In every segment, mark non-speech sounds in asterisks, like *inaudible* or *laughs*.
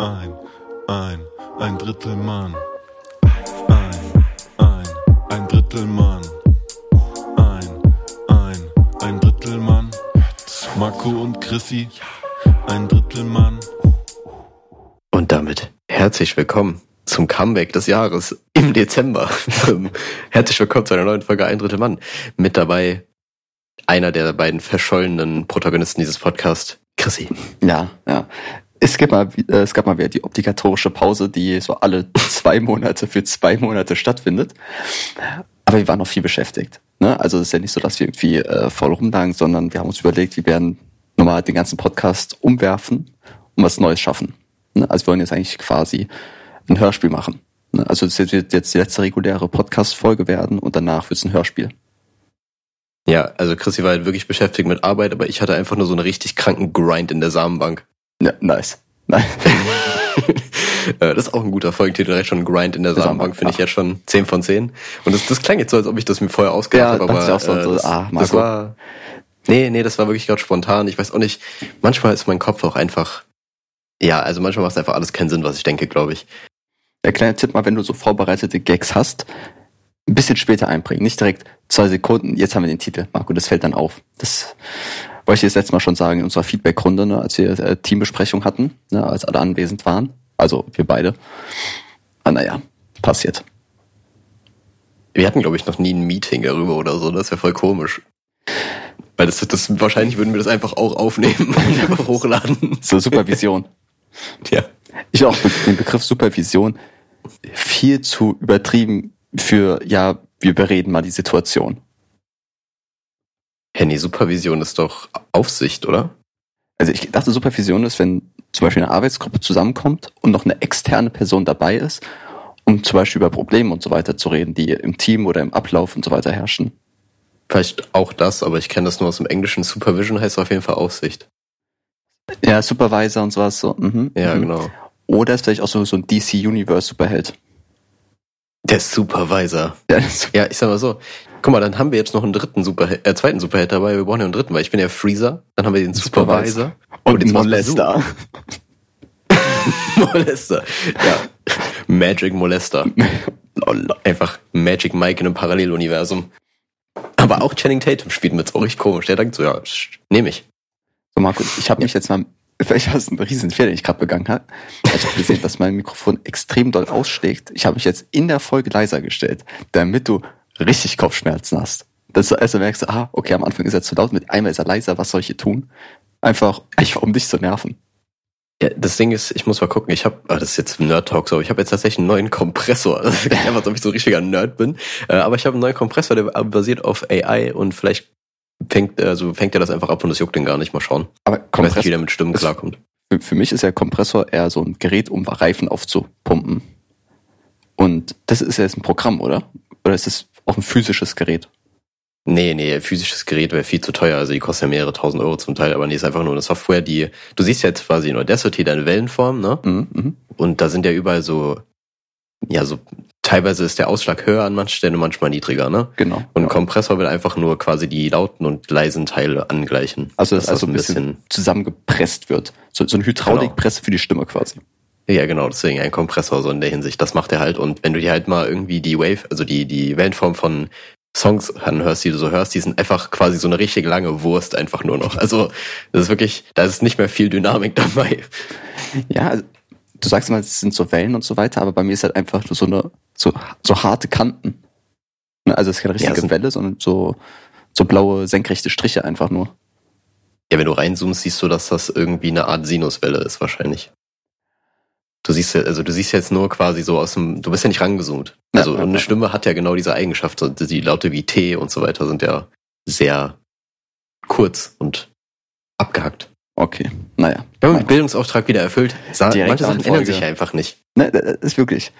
ein, ein, ein Drittel Mann. Ein, ein, ein Drittel Mann. Ein, ein, ein Drittel Mann. Marco und Chrissy, ein Drittel Mann. Und damit herzlich willkommen zum Comeback des Jahres im Dezember. herzlich willkommen zu einer neuen Folge Ein Drittel Mann. Mit dabei einer der beiden verschollenen Protagonisten dieses Podcasts, Chrissy. Ja, ja. Es gab, mal, äh, es gab mal wieder die obligatorische Pause, die so alle *laughs* zwei Monate für zwei Monate stattfindet. Aber wir waren noch viel beschäftigt. Ne? Also es ist ja nicht so, dass wir irgendwie äh, voll rumlagen, sondern wir haben uns überlegt, wir werden nochmal den ganzen Podcast umwerfen und was Neues schaffen. Ne? Also wir wollen jetzt eigentlich quasi ein Hörspiel machen. Ne? Also es wird jetzt die letzte reguläre Podcast-Folge werden und danach wird es ein Hörspiel. Ja, also Chrissy war halt wirklich beschäftigt mit Arbeit, aber ich hatte einfach nur so einen richtig kranken Grind in der Samenbank. Ja, nice. Nein. *laughs* Äh, das ist auch ein guter Folgentitel, direkt schon Grind in der Samenbank, finde ich jetzt schon 10 von 10. Und das, das klang jetzt so, als ob ich das mir vorher ausgedacht Ja, habe, aber auch so, äh, so, das, ah, das war... Nee, nee, das war wirklich gerade spontan. Ich weiß auch nicht, manchmal ist mein Kopf auch einfach... Ja, also manchmal macht es einfach alles keinen Sinn, was ich denke, glaube ich. Der kleine Tipp mal, wenn du so vorbereitete Gags hast, ein bisschen später einbringen. Nicht direkt zwei Sekunden, jetzt haben wir den Titel. Marco, das fällt dann auf. Das wollte ich das letzte Mal schon sagen in unserer Feedback-Runde, ne, als wir äh, Teambesprechung hatten, ne, als alle anwesend waren. Also wir beide. Ah, naja, passiert. Wir hatten, glaube ich, noch nie ein Meeting darüber oder so. Das wäre voll komisch. Weil das, das wahrscheinlich würden wir das einfach auch aufnehmen und einfach hochladen. *laughs* So Supervision. Ja. ich auch den Begriff Supervision viel zu übertrieben für, ja, wir bereden mal die Situation. Henny, Supervision ist doch Aufsicht, oder? Also ich dachte, Supervision ist, wenn zum Beispiel eine Arbeitsgruppe zusammenkommt und noch eine externe Person dabei ist, um zum Beispiel über Probleme und so weiter zu reden, die im Team oder im Ablauf und so weiter herrschen. Vielleicht auch das, aber ich kenne das nur aus dem Englischen. Supervision heißt auf jeden Fall Aufsicht. Ja, Supervisor und sowas so. Mhm. Ja, mhm. genau. Oder ist vielleicht auch so, so ein DC Universe Superheld. Der Supervisor. Ja, das- Ja, ich sag mal so. Guck mal, dann haben wir jetzt noch einen dritten Superheld, äh, zweiten Superheld dabei. Wir brauchen ja einen dritten, weil ich bin ja Freezer. Dann haben wir den Supervisor. Und jetzt war's Molester. *laughs* Molester. Ja. Magic Molester. Einfach Magic Mike in einem Paralleluniversum. Aber auch Channing Tatum spielt mit, ist auch richtig komisch. Der denkt so, ja, nehme ich. So, Marco, ich habe mich jetzt mal, vielleicht war es ein riesen Fehler, den ich gerade begangen habe. Ich habe gesehen, dass mein Mikrofon extrem doll ausschlägt. Ich habe mich jetzt in der Folge leiser gestellt, damit du richtig Kopfschmerzen hast. Dass du also merkst, ah, okay, am Anfang ist er zu laut, mit einmal ist er leiser, was soll ich hier tun? Einfach, einfach um dich zu nerven. Ja, das Ding ist, ich muss mal gucken, ich habe, ah, das ist jetzt Nerd Talk, so, aber ich habe jetzt tatsächlich einen neuen Kompressor. *laughs* Das ist einfach, als ob ich so ein richtiger Nerd bin. Äh, Aber ich habe einen neuen Kompressor, der basiert auf AI und vielleicht fängt, also fängt er das einfach ab und das juckt den gar nicht. Mal schauen. Aber Ich weiß nicht, wie Kompressor, der mit Stimmen das- klarkommt. für, für mich ist der Kompressor eher so ein Gerät, um Reifen aufzupumpen. Und das ist ja jetzt ein Programm, oder? Oder ist es auch ein physisches Gerät? Nee, nee, physisches Gerät wäre viel zu teuer. Also die kostet ja mehrere tausend Euro zum Teil, aber nee, ist einfach nur eine Software, die, du siehst jetzt quasi in Audacity deine Wellenform, ne? Mhm, mhm. Und da sind ja überall so, ja, so, teilweise ist der Ausschlag höher an manchen Stellen und manchmal niedriger, ne? Genau. Und ein genau. Kompressor will einfach nur quasi die lauten und leisen Teile angleichen. Also, dass das also ein bisschen, zusammengepresst wird. So, so eine Hydraulikpresse für die Stimme quasi. Ja, genau, deswegen ein Kompressor so in der Hinsicht. Das macht er halt. Und wenn du dir halt mal irgendwie die Wave, also die, die Wellenform von Songs anhörst, die du so hörst, die sind einfach quasi so eine richtig lange Wurst einfach nur noch. Also, das ist wirklich, da ist nicht mehr viel Dynamik *laughs* dabei. Ja, also, du sagst immer, es sind so Wellen und so weiter, aber bei mir ist halt einfach nur so eine, so, so harte Kanten. Ne, Also es ist keine richtige Ja, Welle, sondern so, so blaue, senkrechte Striche einfach nur. Ja, wenn du reinzoomst, siehst du, dass das irgendwie eine Art Sinuswelle ist, wahrscheinlich. Du siehst ja, also du siehst jetzt nur quasi so aus dem, du bist ja nicht rangezoomt. Also ja, eine ja. Stimme hat ja genau diese Eigenschaft. Die Laute wie T und so weiter sind ja sehr kurz und abgehackt. Okay, naja. Wir haben den Bildungsauftrag wieder erfüllt. Sa Direkt manche Sachen ändern sich ja einfach nicht. Ne, das ist wirklich.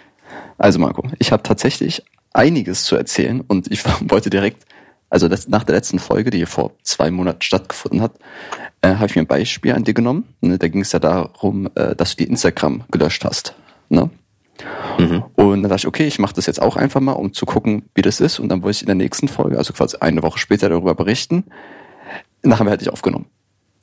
Also Marco, ich habe tatsächlich einiges zu erzählen und ich *laughs* wollte direkt, also das, nach der letzten Folge, die vor zwei Monaten stattgefunden hat, äh, habe ich mir ein Beispiel an dir genommen. Ne, da ging es ja darum, äh, dass du die Instagram gelöscht hast. Ne? Mhm. Und dann dachte ich, okay, ich mache das jetzt auch einfach mal, um zu gucken, wie das ist. Und dann wollte ich in der nächsten Folge, also quasi eine Woche später darüber berichten. Wir halt nicht aufgenommen.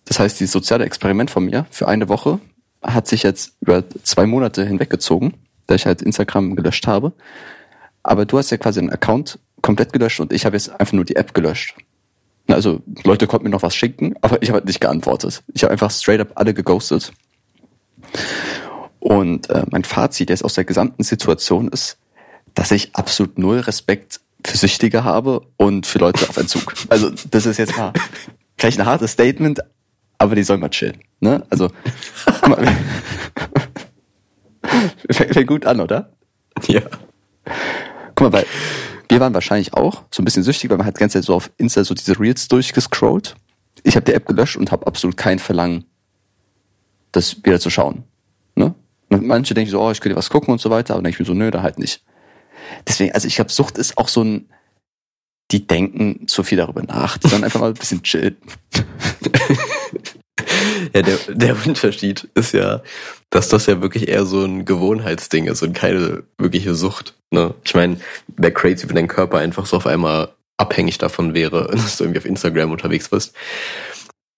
Das heißt, dieses soziale Experiment von mir für eine Woche hat sich jetzt über zwei Monate hinweggezogen, da ich halt Instagram gelöscht habe. Aber du hast ja quasi einen Account komplett gelöscht und ich habe jetzt einfach nur die App gelöscht. Also Leute konnten mir noch was schicken, aber ich habe halt nicht geantwortet. Ich habe einfach straight up alle geghostet. Und äh, mein Fazit jetzt aus der gesamten Situation ist, dass ich absolut null Respekt für Süchtige habe und für Leute auf Entzug. Also das ist jetzt mal vielleicht ein hartes Statement, aber die sollen mal chillen. Ne? Also *laughs* fängt, gut an, oder? Ja. Guck mal, weil wir waren wahrscheinlich auch so ein bisschen süchtig, weil man hat die ganze Zeit so auf Insta so diese Reels durchgescrollt. Ich habe die App gelöscht und habe absolut kein Verlangen, das wieder zu schauen. Ne? Manche denken so, oh, ich könnte was gucken und so weiter, aber dann denke ich mir so, nö, da halt nicht. Deswegen, also ich glaube, Sucht ist auch so ein, die denken zu viel darüber nach, die sollen einfach mal ein bisschen chillen. *laughs* Ja, der, der Unterschied ist ja, dass das ja wirklich eher so ein Gewohnheitsding ist und keine wirkliche Sucht. Ne? Ich meine, wäre crazy, wenn dein Körper einfach so auf einmal abhängig davon wäre, *laughs* dass du irgendwie auf Instagram unterwegs bist.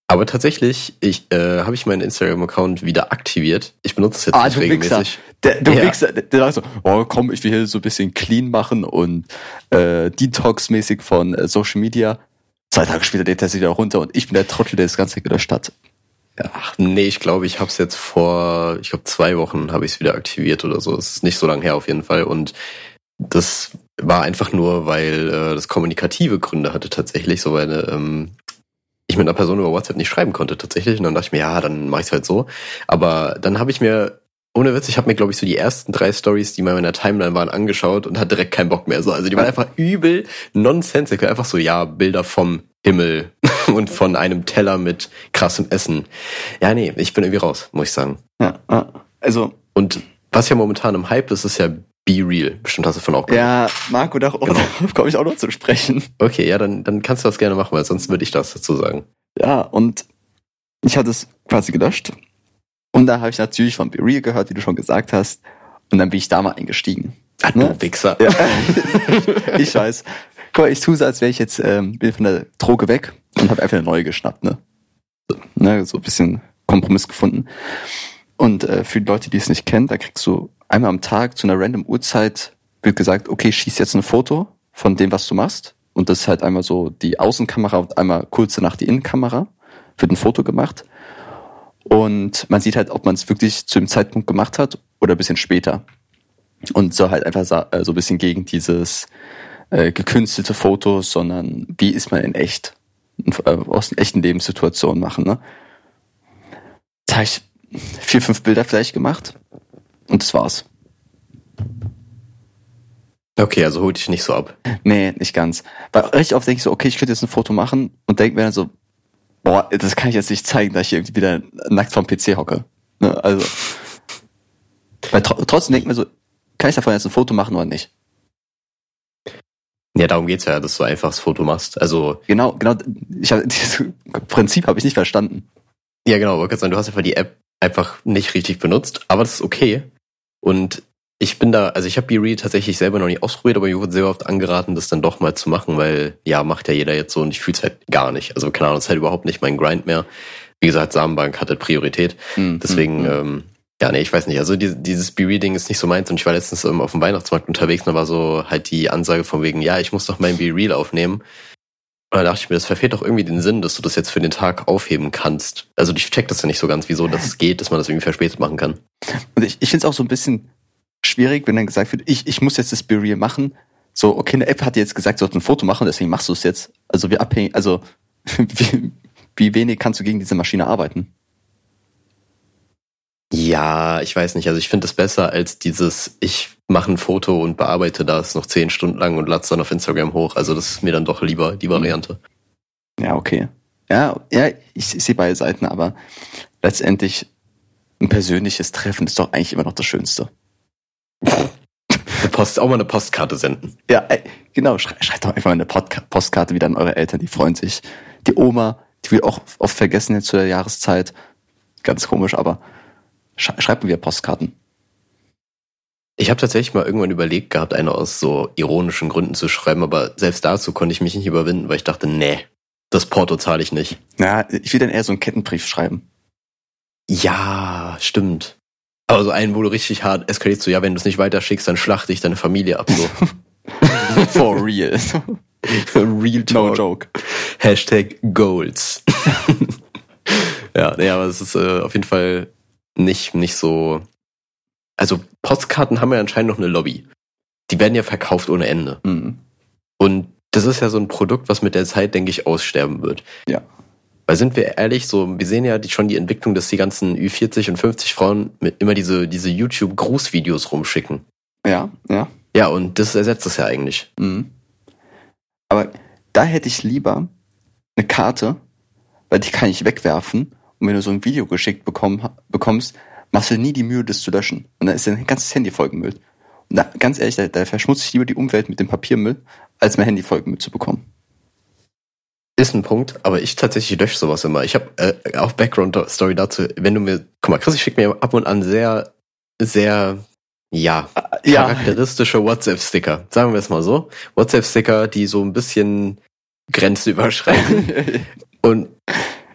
Aber tatsächlich, ich äh, habe ich meinen Instagram-Account wieder aktiviert. Ich benutze es jetzt Ah, nicht du Wichser. regelmäßig. Der, du Ja. Wichser, der, der sagt so, oh komm, ich will hier so ein bisschen clean machen und äh, Detox-mäßig von äh, Social Media. Zwei Tage später lädt er sich wieder runter und ich bin der Trottel, der das Ganze gelöscht hat. Ach nee, ich glaube, ich habe es jetzt vor, ich glaube zwei Wochen habe ich es wieder aktiviert oder so. Es ist nicht so lange her auf jeden Fall. Und das war einfach nur, weil äh, das kommunikative Gründe hatte tatsächlich, so weil ähm, ich mit einer Person über WhatsApp nicht schreiben konnte tatsächlich. Und dann dachte ich mir, ja, dann mache ich halt so. Aber dann habe ich mir, ohne Witz, ich habe mir, glaube ich, so die ersten drei Stories, die mal in meiner Timeline waren, angeschaut und hatte direkt keinen Bock mehr. So, also die waren einfach übel nonsensical, einfach so, ja, Bilder vom Himmel *laughs* und von einem Teller mit krassem Essen. Ja, nee, ich bin irgendwie raus, muss ich sagen. Ja, also Und was ja momentan im Hype ist, ist ja Be Real. Bestimmt hast du von auch gehört. ja, Marco, darauf *laughs* komme ich auch noch zu sprechen. Okay, ja, dann, dann kannst du das gerne machen, weil sonst würde ich das dazu sagen. Ja, und ich hatte es quasi gelöscht. Und da habe ich natürlich von Be Real gehört, wie du schon gesagt hast. Und dann bin ich da mal eingestiegen. Ah, Ne? du Wichser. Ja. *laughs* ich weiß. Guck mal, ich tue so, als wäre ich jetzt ähm, bin von der Droge weg und habe einfach eine neue geschnappt, ne? So, ne? so ein bisschen Kompromiss gefunden. Und äh, für die Leute, die es nicht kennen, da kriegst du einmal am Tag zu einer random Uhrzeit wird gesagt, okay, schieß jetzt ein Foto von dem, was du machst. Und das ist halt einmal so die Außenkamera und einmal kurz danach die Innenkamera. Wird ein Foto gemacht. Und man sieht halt, ob man es wirklich zu dem Zeitpunkt gemacht hat oder ein bisschen später. Und so halt einfach äh, so ein bisschen gegen dieses äh, gekünstelte Fotos, sondern wie ist man in echt, aus echten Lebenssituationen machen. Ne? Da habe ich vier, fünf Bilder vielleicht gemacht und das war's. Okay, also hol dich nicht so ab. Nee, nicht ganz. Weil recht oft denke ich so, okay, ich könnte jetzt ein Foto machen und denke mir dann so, boah, das kann ich jetzt nicht zeigen, dass ich irgendwie wieder nackt vom PC hocke. Ne? Also, weil tr trotzdem denke ich mir so, kann ich davon jetzt ein Foto machen oder nicht? Ja, darum geht's ja, dass du einfach das Foto machst. Also, Genau, genau, ich hab, *laughs* dieses Prinzip habe ich nicht verstanden. ja genau, wollte sagen, du hast einfach die App einfach nicht richtig benutzt, aber das ist okay. Und ich bin da, also ich habe BeReal tatsächlich selber noch nicht ausprobiert, aber mir wurde sehr oft angeraten, das dann doch mal zu machen, weil ja, macht ja jeder jetzt so und ich fühl's halt gar nicht. Also keine Ahnung, das ist halt überhaupt nicht mein Grind mehr. Wie gesagt, Samenbank hat halt Priorität. Hm, Deswegen, hm, hm. ähm, ja, nee, ich weiß nicht. Also die, dieses Be-Reading ist nicht so meins und ich war letztens ähm, auf dem Weihnachtsmarkt unterwegs und da war so halt die Ansage von wegen, ja, ich muss doch mein Be-Real aufnehmen. Und da dachte ich mir, das verfehlt doch irgendwie den Sinn, dass du das jetzt für den Tag aufheben kannst. Also ich check das ja nicht so ganz, wieso das geht, dass man das irgendwie verspätet machen kann. Und ich, ich finde es auch so ein bisschen schwierig, wenn dann gesagt wird, ich, ich muss jetzt das Be-Real machen. So, okay, eine App hat jetzt gesagt, du sollst ein Foto machen, deswegen machst du es jetzt. Also wie abhängig, also *laughs* wie, wie wenig kannst du gegen diese Maschine arbeiten? Ja, ich weiß nicht. Also ich finde das besser als dieses, ich mache ein Foto und bearbeite das noch zehn Stunden lang und lade es dann auf Instagram hoch. Also das ist mir dann doch lieber die Variante. Ja, okay. Ja, ja, ich, sehe beide Seiten, aber letztendlich ein persönliches Treffen ist doch eigentlich immer noch das Schönste. Post, auch mal eine Postkarte senden. Ja, ey, genau, schrei, schreibt doch einfach mal eine Postkarte wieder an eure Eltern, die freuen sich. Die Oma, die wird auch oft vergessen jetzt zu der Jahreszeit. Ganz komisch, aber sch schreibt mir wieder Postkarten. Ich habe tatsächlich mal irgendwann überlegt gehabt, eine aus so ironischen Gründen zu schreiben, aber selbst dazu konnte ich mich nicht überwinden, weil ich dachte, nee, das Porto zahle ich nicht. Ja, ich will dann eher so einen Kettenbrief schreiben. Ja, stimmt. Aber so einen, wo du richtig hart eskalierst, so ja, wenn du es nicht weiterschickst, dann schlachte ich deine Familie ab. So. *laughs* For real. *laughs* Real No Talk. joke. Hashtag Goals. *laughs* ja, nee, aber es ist äh, auf jeden Fall nicht, nicht so. Also Postkarten haben ja anscheinend noch eine Lobby. Die werden ja verkauft ohne Ende. Mhm. Und das ist ja so ein Produkt, was mit der Zeit, denke ich, aussterben wird. Ja. Weil sind wir ehrlich, so, wir sehen ja die, schon die Entwicklung, dass die ganzen Ü40 und 50 Frauen mit immer diese, diese YouTube-Grußvideos rumschicken. Ja, ja. Ja, und das ersetzt es ja eigentlich. Mhm. Aber da hätte ich lieber eine Karte, weil die kann ich wegwerfen. Und wenn du so ein Video geschickt bekommen, bekommst, machst du nie die Mühe, das zu löschen. Und dann ist dein ganzes Handy vollgemüllt. Und da, ganz ehrlich, da, da verschmutze ich lieber die Umwelt mit dem Papiermüll, als mein Handy vollgemüllt zu bekommen. Ist ein Punkt, aber ich tatsächlich lösche sowas immer. Ich habe äh, auch Background-Story dazu, wenn du mir, guck mal, Chris, ich schicke mir ab und an sehr, sehr, ja, charakteristische WhatsApp-Sticker. Sagen wir es mal so. WhatsApp-Sticker, die so ein bisschen Grenzen überschreiten. *laughs* und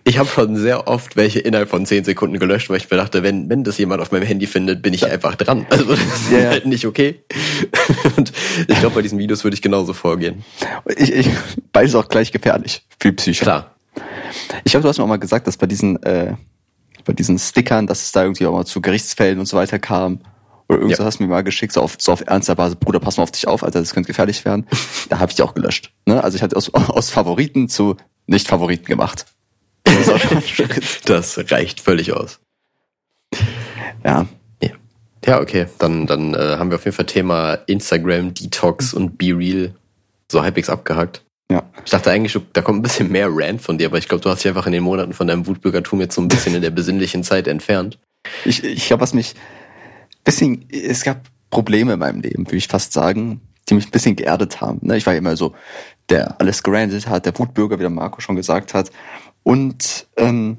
ich habe schon sehr oft welche innerhalb von 10 Sekunden gelöscht, weil ich mir dachte, wenn, wenn das jemand auf meinem Handy findet, bin ich einfach dran. *laughs* Also das ist Ja, halt nicht okay. *laughs* Und ich glaube, bei diesen Videos würde ich genauso vorgehen. ich, ich, beides auch gleich gefährlich für Psyche. Klar. Ich glaube, du hast mir auch mal gesagt, dass bei diesen, äh, bei diesen Stickern, dass es da irgendwie auch mal zu Gerichtsfällen und so weiter kam. Oder irgendwas Ja. hast du mir mal geschickt, so auf, so auf ernster Basis, Bruder, pass mal auf dich auf, Alter, das könnte gefährlich werden. *laughs* Da habe ich die auch gelöscht. Ne? Also ich hatte aus, aus Favoriten zu Nicht-Favoriten gemacht. *laughs* Das reicht völlig aus. Ja. Ja, okay. Dann, dann äh, haben wir auf jeden Fall Thema Instagram, Detox und Be Real so halbwegs abgehakt. Ja. Ich dachte eigentlich, da kommt ein bisschen mehr Rant von dir, aber ich glaube, du hast dich einfach in den Monaten von deinem Wutbürgertum jetzt so ein bisschen in der besinnlichen Zeit entfernt. Ich, ich glaube, was mich bisschen, es gab Probleme in meinem Leben, würde ich fast sagen, die mich ein bisschen geerdet haben. Ne? Ich war immer so, der alles gerandet hat, der Wutbürger, wie der Marco schon gesagt hat. Und ähm,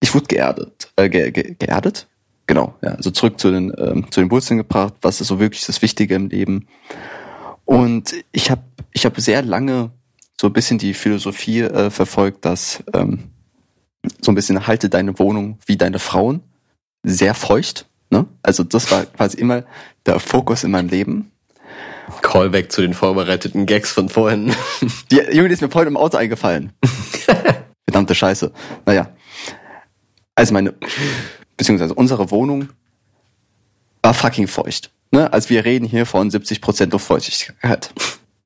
ich wurde geerdet. Äh, ge, ge, geerdet? Genau, ja. Also zurück zu den, ähm, zu den Wurzeln gebracht, was ist so wirklich das Wichtige im Leben. Und ich habe ich hab sehr lange so ein bisschen die Philosophie äh, verfolgt, dass ähm, so ein bisschen halte deine Wohnung wie deine Frauen sehr feucht. Ne? Also das war quasi immer der Fokus in meinem Leben. Callback zu den vorbereiteten Gags von vorhin. Die, Junge, die ist mir vorhin im Auto eingefallen. *laughs* Verdammte Scheiße. Naja. Also meine, beziehungsweise unsere Wohnung war fucking feucht. Ne? Also wir reden hier von 70% Luftfeuchtigkeit.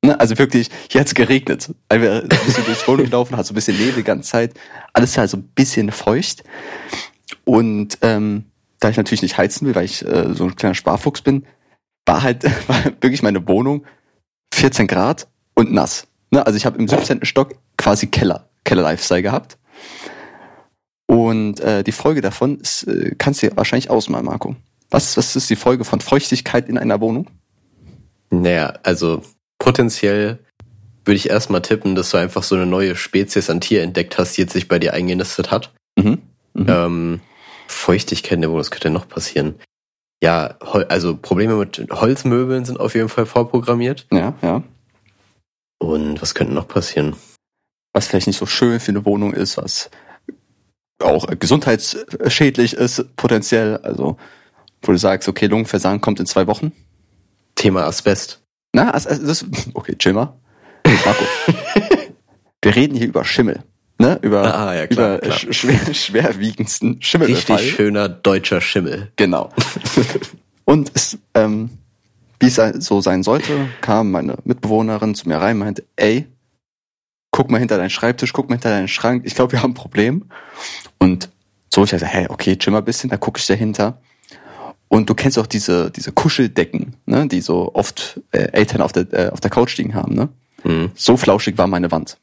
Ne? Also wirklich, hier hat's geregnet. Weil wir ein bisschen durch die Wohnung laufen, hat so ein bisschen Nebel die ganze Zeit. Alles halt so ein bisschen feucht. Und ähm, da ich natürlich nicht heizen will, weil ich äh, so ein kleiner Sparfuchs bin, war halt *laughs* war wirklich meine Wohnung 14 Grad und nass. Ne? Also ich habe im 17. Stock quasi Keller, Keller-Lifestyle gehabt. Und äh, die Folge davon ist, äh, kannst du dir wahrscheinlich ausmalen, Marco. Was, was ist die Folge von Feuchtigkeit in einer Wohnung? Naja, also potenziell würde ich erstmal tippen, dass du einfach so eine neue Spezies an Tier entdeckt hast, die jetzt sich bei dir eingenistet hat. Mhm. Mhm. Ähm, Feuchtigkeit in der Wohnung, was könnte denn noch passieren? Ja, also Probleme mit Holzmöbeln sind auf jeden Fall vorprogrammiert. Ja, ja. Und was könnte noch passieren? Was vielleicht nicht so schön für eine Wohnung ist, was auch gesundheitsschädlich ist, potenziell. Also, wo du sagst, okay, Lungenversagen kommt in zwei Wochen. Thema Asbest. Na, also das, okay, chill mal. Marco. *laughs* Wir reden hier über Schimmel. Ne? Über, Ah, ja, klar, über klar. sch- Schwer, schwerwiegendsten Schimmelbefall. Richtig schöner deutscher Schimmel. Genau. *laughs* Und es, ähm, wie es so sein sollte, kam meine Mitbewohnerin zu mir rein und meinte, ey, guck mal hinter deinen Schreibtisch, guck mal hinter deinen Schrank, ich glaube, wir haben ein Problem. Und so, ich dachte, hey, okay, chill mal ein bisschen, da gucke ich dahinter. Und du kennst auch diese, diese Kuscheldecken, ne, die so oft äh, Eltern auf der, äh, auf der Couch liegen haben, ne? Mhm. So flauschig war meine Wand.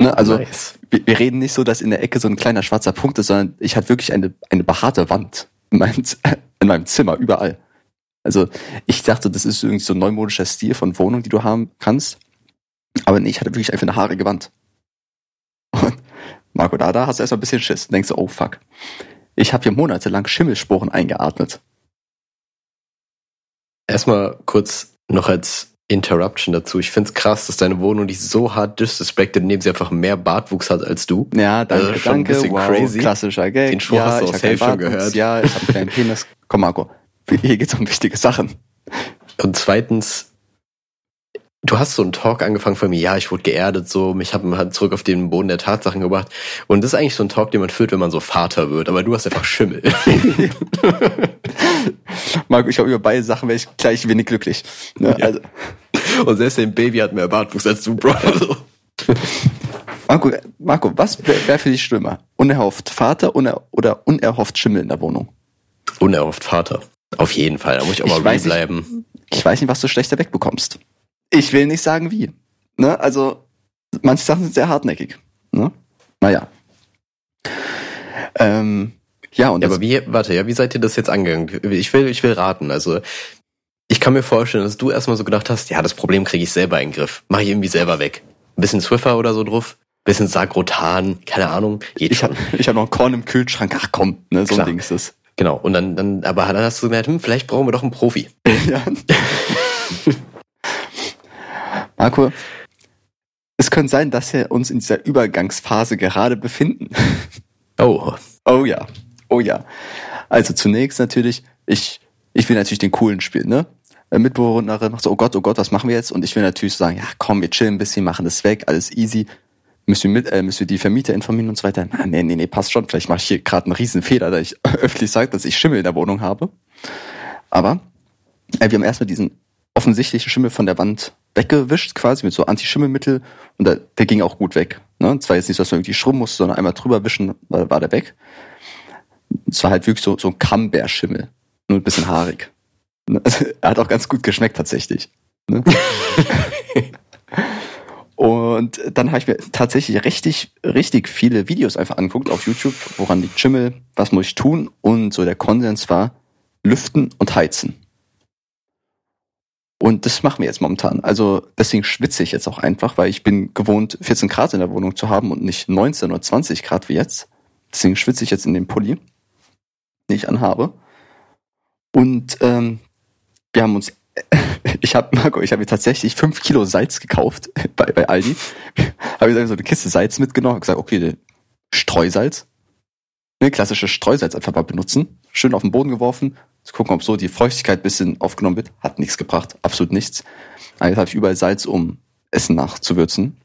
Ne, also Nice. wir, wir reden nicht so, dass in der Ecke so ein kleiner schwarzer Punkt ist, sondern ich hatte wirklich eine, eine behaarte Wand in meinem, *laughs* in meinem Zimmer, überall. Also ich dachte, das ist irgendwie so ein neumodischer Stil von Wohnung, die du haben kannst. Aber nee, ich hatte wirklich einfach eine haarige Wand. Und Marco, da, da hast du erstmal ein bisschen Schiss. Denkst du, oh fuck. Ich habe hier monatelang Schimmelsporen eingeatmet. Erstmal kurz noch als Interruption dazu. Ich find's krass, dass deine Wohnung dich so hart disrespected, indem sie einfach mehr Bartwuchs hat als du. Ja, danke, Also schon ein danke. bisschen wow, crazy. klassischer Gag. Den Spruch ja, hast du keinen safe schon gehört. Ja, ich habe einen kleinen Penis. Komm, Marco. Hier geht's um wichtige Sachen. Und zweitens, du hast so einen Talk angefangen von mir, ja, ich wurde geerdet, so, mich hat man halt zurück auf den Boden der Tatsachen gebracht. Und das ist eigentlich so ein Talk, den man führt, wenn man so Vater wird, aber du hast einfach Schimmel. *laughs* Marco, ich glaube, über beide Sachen wäre ich gleich wenig glücklich. Ne? Ja. Also, Und selbst dein Baby hat mehr Bartwuchs als du, Bro. Also, Marco, Marco, was wäre wär für dich schlimmer? Unerhofft Vater uner oder unerhofft Schimmel in der Wohnung? Unerhofft Vater. Auf jeden Fall, da muss ich auch Ich mal weiß nicht. bleiben. Ich weiß nicht, was du schlechter wegbekommst. Ich will nicht sagen, wie. Ne? Also, manche Sachen sind sehr hartnäckig. Ne? Naja. Ähm, ja, und Ja, aber wie, warte, ja, wie seid ihr das jetzt angegangen? Ich will, ich will raten. Also, ich kann mir vorstellen, dass du erstmal so gedacht hast, ja, das Problem kriege ich selber in den Griff. Mach ich irgendwie selber weg. Ein bisschen Swiffer oder so drauf. Bisschen Sagrotan, keine Ahnung. Geht ich schon. habe ich hab noch ein Korn im Kühlschrank. Ach komm, ne, so Klar. ein Ding ist das. Genau. Und dann, dann, aber dann hast du gemerkt, hm, vielleicht brauchen wir doch einen Profi. *laughs* ja. *laughs* Marco, es könnte sein, dass wir uns in dieser Übergangsphase gerade befinden. Oh, Oh ja, oh ja. Also zunächst natürlich, ich, ich will natürlich den coolen spielen, ne? Äh, Mitbewohnerin macht so, oh Gott, oh Gott, was machen wir jetzt? Und ich will natürlich sagen, ja komm, wir chillen ein bisschen, machen das weg, alles easy. Müssen wir, mit, äh, müssen wir die Vermieter informieren und so weiter? Na, nee, nee, nee, passt schon. Vielleicht mache ich hier gerade einen riesen Fehler, da ich *laughs* öffentlich sage, dass ich Schimmel in der Wohnung habe. Aber äh, wir haben erstmal diesen offensichtlichen Schimmel von der Wand weggewischt, quasi mit so Anti-Schimmelmittel. Und der, der ging auch gut weg. Ne? Es war jetzt nicht so, dass man irgendwie schrubben musste, sondern einmal drüber wischen, war, war der weg. Es war halt wirklich so, so ein Camembert-Schimmel. Nur ein bisschen haarig. Ne? Also, *laughs* er hat auch ganz gut geschmeckt tatsächlich. Ne? *laughs* Und dann habe ich mir tatsächlich richtig, richtig viele Videos einfach angeguckt auf YouTube, woran liegt Schimmel, was muss ich tun? Und so der Konsens war lüften und heizen. Und das machen wir jetzt momentan. Also deswegen schwitze ich jetzt auch einfach, weil ich bin gewohnt, 14 Grad in der Wohnung zu haben und nicht 19 oder 20 Grad wie jetzt. Deswegen schwitze ich jetzt in dem Pulli, den ich anhabe. Und ähm, wir haben uns, *laughs* ich habe Marco, ich habe mir tatsächlich fünf Kilo Salz gekauft *laughs* bei, bei Aldi. habe ich so eine Kiste Salz mitgenommen, hab gesagt, okay, Streusalz, ne, klassisches Streusalz einfach mal benutzen, schön auf den Boden geworfen, zu gucken, ob so die Feuchtigkeit bisschen aufgenommen wird, hat nichts gebracht, absolut nichts. Aber jetzt habe ich überall Salz, um Essen nachzuwürzen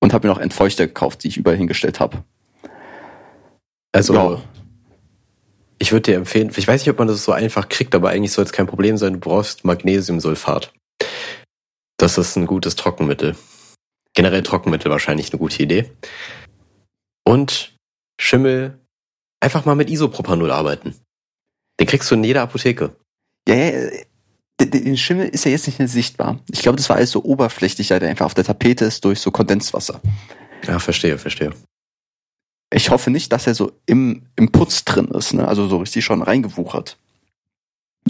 und habe mir noch Entfeuchter gekauft, die ich überall hingestellt habe. also, Ja. ich würde dir empfehlen, ich weiß nicht, ob man das so einfach kriegt, aber eigentlich soll es kein Problem sein, du brauchst Magnesiumsulfat. Das ist ein gutes Trockenmittel. Generell Trockenmittel wahrscheinlich eine gute Idee. Und Schimmel, einfach mal mit Isopropanol arbeiten. Den kriegst du in jeder Apotheke. Ja, ja, äh, der, Schimmel ist ja jetzt nicht mehr sichtbar. Ich glaube, das war alles so oberflächlich, der einfach auf der Tapete ist durch so Kondenswasser. Ja, verstehe, verstehe. Ich hoffe nicht, dass er so im, im Putz drin ist, ne? also so richtig schon reingewuchert.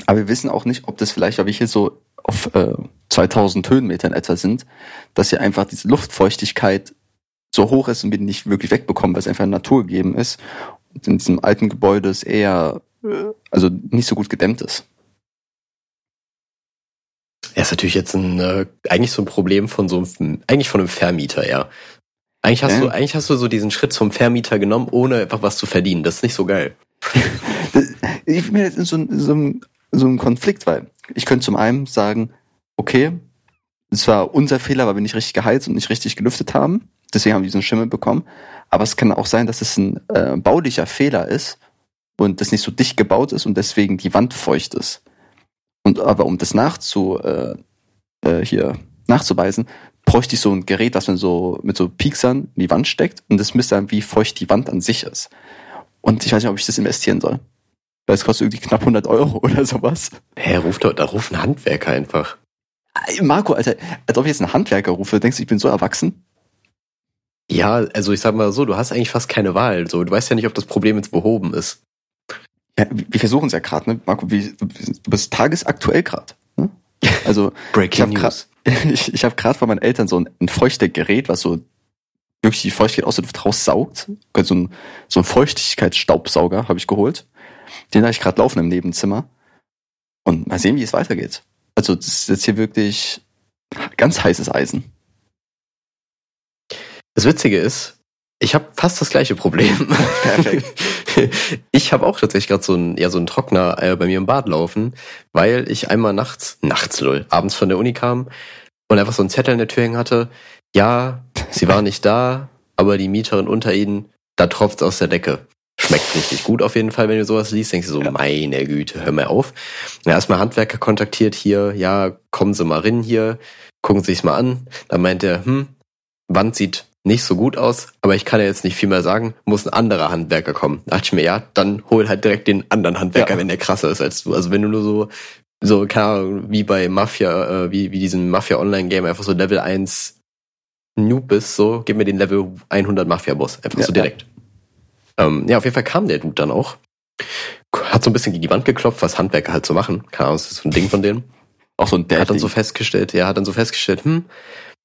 Aber wir wissen auch nicht, ob das vielleicht, weil wir hier so auf äh, 2000 Höhenmetern etwa sind, dass hier einfach diese Luftfeuchtigkeit so hoch ist und wir die nicht wirklich wegbekommen, weil es einfach naturgegeben ist. Und in diesem alten Gebäude es eher, also nicht so gut gedämmt ist. Ja, ist natürlich jetzt ein, äh, eigentlich so ein Problem von so einem, eigentlich von einem Vermieter, ja. Eigentlich hast Ja. du, eigentlich hast du so diesen Schritt zum Vermieter genommen, ohne einfach was zu verdienen. Das ist nicht so geil. *laughs* ich bin jetzt in so, in so, einem, so einem Konflikt, weil ich könnte zum einen sagen, okay, es war unser Fehler, weil wir nicht richtig geheizt und nicht richtig gelüftet haben. Deswegen haben wir diesen Schimmel bekommen. Aber es kann auch sein, dass es ein äh, baulicher Fehler ist und das nicht so dicht gebaut ist und deswegen die Wand feucht ist. Und aber um das nachzu, äh, äh, hier nachzuweisen, bräuchte ich so ein Gerät, was man so mit so Pieksern in die Wand steckt und das misst dann, wie feucht die Wand an sich ist. Und ich weiß nicht, ob ich das investieren soll. Weil es kostet irgendwie knapp 100 Euro *laughs* oder sowas. Hä, ruf doch, da ruf einen Handwerker einfach. Ey, Marco, Alter, als ob ich jetzt einen Handwerker rufe, denkst du, ich bin so erwachsen? Ja, also ich sag mal so, du hast eigentlich fast keine Wahl. So, du weißt ja nicht, ob das Problem jetzt behoben ist. Ja, wir versuchen es ja gerade, ne? Marco, wie, du bist tagesaktuell gerade. Ne? Also *laughs* ich Breaking habe gerade *laughs* ich, ich hab grad von meinen Eltern so ein, ein Feuchtergerät, was so wirklich die Feuchtigkeit aus der Luft raussaugt. So ein, so ein Feuchtigkeitsstaubsauger habe ich geholt. Den habe ich gerade laufen im Nebenzimmer. Und mal sehen, wie es weitergeht. Also das ist jetzt hier wirklich ganz heißes Eisen. Das Witzige ist, ich habe fast das gleiche Problem. *laughs* Perfekt. *laughs* Ich habe auch tatsächlich gerade so ein ja so ein Trockner äh, bei mir im Bad laufen, weil ich einmal nachts nachts lol, abends von der Uni kam und einfach so einen Zettel in der Tür hängen hatte. Ja, sie war nicht da, aber die Mieterin unter ihnen, da tropft's aus der Decke. Schmeckt richtig gut auf jeden Fall, wenn du sowas liest. Denkst du so, Ja. meine Güte, hör mal auf. Ja, erstmal Handwerker kontaktiert hier, ja, kommen Sie mal rein hier, gucken Sie sich's mal an. Dann meint er, hm, Wand sieht nicht so gut aus, aber ich kann ja jetzt nicht viel mehr sagen, muss ein anderer Handwerker kommen. Da dachte ich mir, ja, dann hol halt direkt den anderen Handwerker, Ja. wenn der krasser ist als du. Also wenn du nur so, so, keine Ahnung, wie bei Mafia, äh, wie, wie diesem Mafia-Online-Game einfach so Level 1 Noob bist, so, gib mir den Level 100 Mafia-Boss. Einfach Ja, so direkt. Ähm, ja, auf jeden Fall kam der Dude dann auch. Hat so ein bisschen gegen die Wand geklopft, was Handwerker halt so machen. Keine Ahnung, das ist so ein Ding von denen Auch so ein Dad. hat dann so festgestellt, ja, hat dann so festgestellt, hm,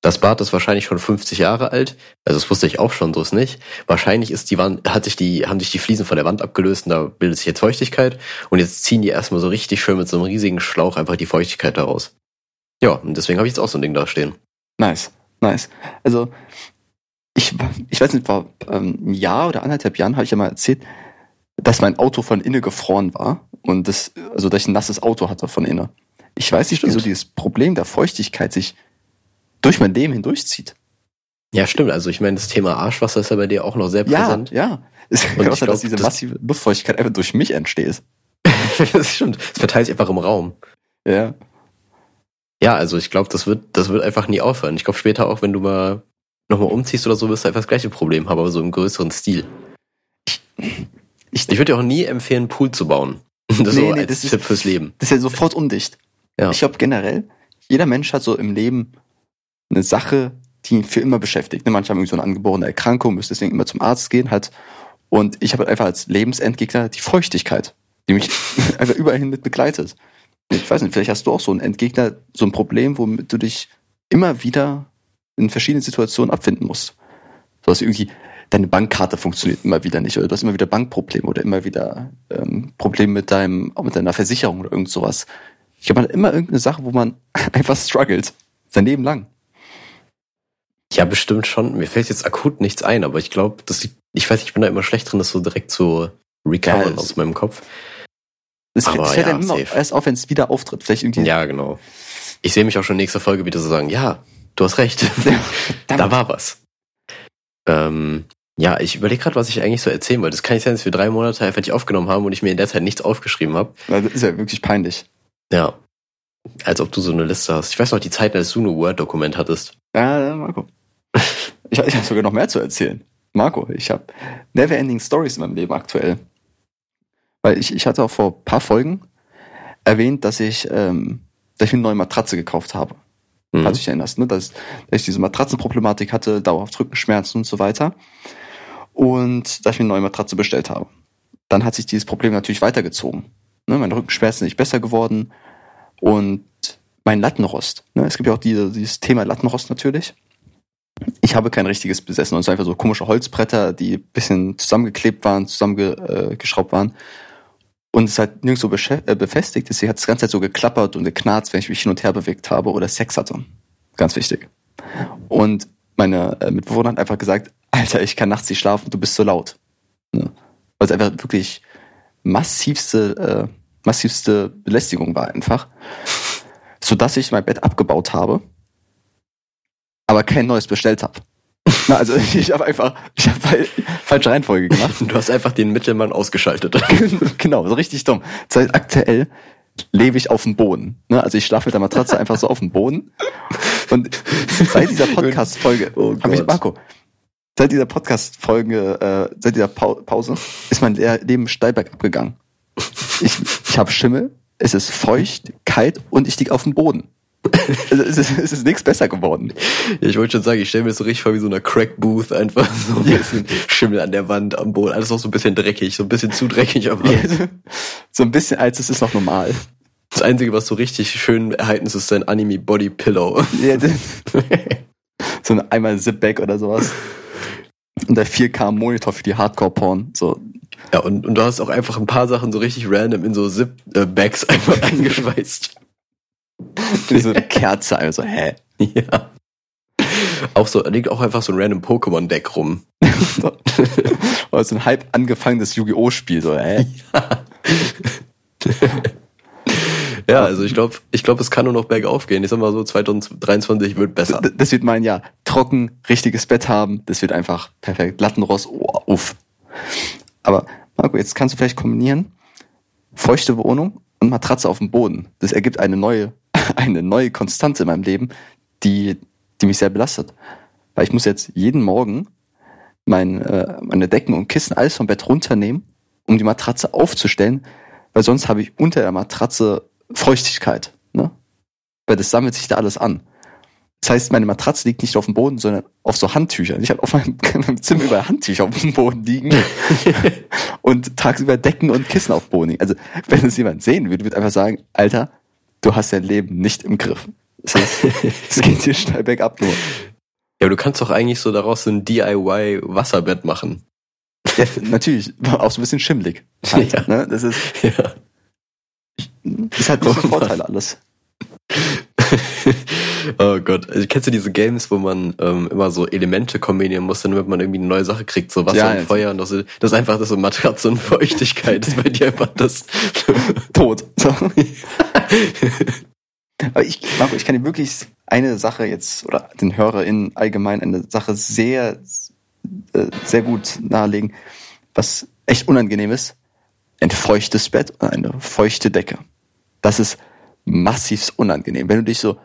das Bad ist wahrscheinlich schon 50 Jahre alt. Also das wusste ich auch schon, so ist nicht. Wahrscheinlich ist die Wand, hat sich die, haben sich die Fliesen von der Wand abgelöst und da bildet sich jetzt Feuchtigkeit. Und jetzt ziehen die erstmal so richtig schön mit so einem riesigen Schlauch einfach die Feuchtigkeit daraus. Ja, und deswegen habe ich jetzt auch so ein Ding da stehen. Nice, nice. Also ich, ich weiß nicht, vor ähm, ein Jahr oder anderthalb Jahren habe ich ja mal erzählt, dass mein Auto von innen gefroren war und das, also dass ich ein nasses Auto hatte von innen. Ich weiß nicht, Stimmt. wieso dieses Problem der Feuchtigkeit sich durch mein Leben hindurchzieht. Ja, stimmt. Also ich meine, das Thema Arschwasser ist ja bei dir auch noch sehr Ja, präsent. ja. Es Und auch ich sein, dass diese das- massive Luftfeuchtigkeit einfach durch mich entsteht. *laughs* das stimmt. Es verteilt sich einfach im Raum. Ja. Ja, also ich glaube, das wird, das wird einfach nie aufhören. Ich glaube später auch, wenn du mal nochmal umziehst oder so, wirst du einfach das gleiche Problem haben, aber so im größeren Stil. Ich, Ich würde dir auch nie empfehlen, einen Pool zu bauen. *laughs* Das Nee, so nee, als das ist- Tipp fürs Leben. das ist ja sofort undicht. Ja. Ich glaube generell, jeder Mensch hat so im Leben eine Sache, die ihn für immer beschäftigt. Ne, Manche haben irgendwie so eine angeborene Erkrankung, müssen deswegen immer zum Arzt gehen halt. Und ich habe halt einfach als Lebensendgegner die Feuchtigkeit, die mich *laughs* einfach überall hin mit begleitet. Ich weiß nicht, vielleicht hast du auch so einen Endgegner, so ein Problem, womit du dich immer wieder in verschiedenen Situationen abfinden musst. So dass irgendwie deine Bankkarte funktioniert immer wieder nicht oder du hast immer wieder Bankprobleme oder immer wieder ähm, Probleme mit deinem, auch mit deiner Versicherung oder irgend sowas. Ich habe halt immer irgendeine Sache, wo man *laughs* einfach struggelt. Sein Leben lang. Ja, bestimmt schon. Mir fällt jetzt akut nichts ein, aber ich glaube, dass ich, ich weiß, ich bin da immer schlecht drin, das so direkt zu recovern Ja, aus meinem Kopf. Das, Aber das fällt ja, immer safe. erst auf, wenn es wieder auftritt. Vielleicht irgendwie. Ja, genau. Ich sehe mich auch schon nächste Folge wieder so sagen, ja, du hast recht. *laughs* da war was. Ähm, ja, ich überlege gerade, was ich eigentlich so erzählen wollte. Das kann nicht sein, dass wir drei Monate einfach nicht aufgenommen haben und ich mir in der Zeit nichts aufgeschrieben habe. Das ist ja wirklich peinlich. Ja. Als ob du so eine Liste hast. Ich weiß noch die Zeit, als du ein Word-Dokument hattest. Ja, Marco. Ich, ich habe sogar noch mehr zu erzählen. Marco, ich habe never-ending Stories in meinem Leben aktuell. Weil ich, ich hatte auch vor ein paar Folgen erwähnt, dass ich, ähm, dass ich mir eine neue Matratze gekauft habe. Mhm. Falls du dich erinnerst, ne? dass, dass ich diese Matratzenproblematik hatte, dauerhaft Rückenschmerzen und so weiter. Und dass ich mir eine neue Matratze bestellt habe. Dann hat sich dieses Problem natürlich weitergezogen. Ne? Meine Rückenschmerzen sind nicht besser geworden. Und mein Lattenrost. Ne? Es gibt ja auch diese, dieses Thema Lattenrost natürlich. Ich habe kein richtiges besessen. Und es waren einfach so komische Holzbretter, die ein bisschen zusammengeklebt waren, zusammengeschraubt geschraubt waren. Und es hat nirgendwo beschä- äh, befestigt. Deswegen hat es die ganze Zeit so geklappert und geknarzt, wenn ich mich hin und her bewegt habe oder Sex hatte. Ganz wichtig. Und meine äh, Mitbewohner hat einfach gesagt, Alter, ich kann nachts nicht schlafen, du bist so laut. Ne? Weil es einfach wirklich massivste, äh, massivste Belästigung war einfach. Sodass ich mein Bett abgebaut habe, aber kein neues bestellt habe. Na, also *laughs* ich habe einfach, ich habe falsche Reihenfolge gemacht. Du hast einfach den Mittelmann ausgeschaltet. *laughs* genau, so richtig dumm. Das heißt, aktuell lebe ich auf dem Boden. Ne? Also ich schlafe mit der Matratze einfach so auf dem Boden. Und seit dieser *laughs* Podcast-Folge, Oh hab ich. Marco, seit dieser Podcast-Folge, äh, seit dieser Pau Pause, ist mein Le- Leben steil bergab gegangen. Ich, ich habe Schimmel, es ist feucht, kalt und ich lieg auf dem Boden. Also *laughs* es ist, es ist nichts besser geworden. Ja, ich wollte schon sagen, ich stelle mir das so richtig vor wie so einer Crack-Booth, einfach *laughs* so ein Ja. bisschen Schimmel an der Wand, am Boden, alles noch so ein bisschen dreckig, so ein bisschen zu dreckig, aber So ein bisschen als es ist noch normal. das Einzige, was so richtig schön erhalten ist, ist dein Anime-Body-Pillow. *laughs* Ja, so ein einmal Zip-Back oder sowas. Und der 4K-Monitor für die Hardcore-Porn. So, Ja, und, und du hast auch einfach ein paar Sachen so richtig random in so Zip-Bags einfach eingeschweißt. So eine Kerze, also, hä? Ja. Auch so, liegt auch einfach so ein random Pokémon-Deck rum. Oder so ein halb angefangenes Yu-Gi-Oh! Spiel, so, äh. Ja, also ich glaube, ich glaube, es kann nur noch bergauf gehen. Ich sag mal so, 2023 wird besser. D- Das wird mein Jahr. Trocken, richtiges Bett haben, das wird einfach perfekt. Lattenrost, oh, uff. Aber Marco, jetzt kannst du vielleicht kombinieren feuchte Wohnung und Matratze auf dem Boden. Das ergibt eine neue, eine neue Konstante in meinem Leben, die, die mich sehr belastet. Weil ich muss jetzt jeden Morgen mein, äh, meine Decken und Kissen alles vom Bett runternehmen, um die Matratze aufzustellen, weil sonst habe ich unter der Matratze Feuchtigkeit. Ne? Weil das sammelt sich da alles an. Das heißt, meine Matratze liegt nicht auf dem Boden, sondern auf so Handtüchern. Ich habe auf meinem, *laughs* meinem Zimmer überall Handtücher auf dem Boden liegen *laughs* und tagsüber Decken und Kissen auf dem Boden liegen. Also, wenn es jemand sehen würde, würde einfach sagen, Alter, du hast dein Leben nicht im Griff. Das heißt, es geht hier steil bergab nur. Ja, aber du kannst doch eigentlich so daraus so ein DIY-Wasserbett machen. Ja, natürlich, auch so ein bisschen schimmelig. Halt, Ja. ne? Das ist, Ja. das ist halt so Oh Mann. Vorteile alles. *laughs* oh Gott. Also, kennst du diese Games, wo man ähm, immer so Elemente kombinieren muss, damit man irgendwie eine neue Sache kriegt, so Wasser Ja, und. Feuer und das, ist- das ist einfach das so Matratze und Feuchtigkeit. Das ist bei dir einfach das. *laughs* Tot. So. *laughs* Aber ich, Marco, ich kann dir wirklich eine Sache jetzt, oder den HörerInnen allgemein eine Sache sehr, äh, sehr gut nahelegen, was echt unangenehm ist. Ein feuchtes Bett und eine feuchte Decke. Das ist massiv unangenehm. Wenn du dich so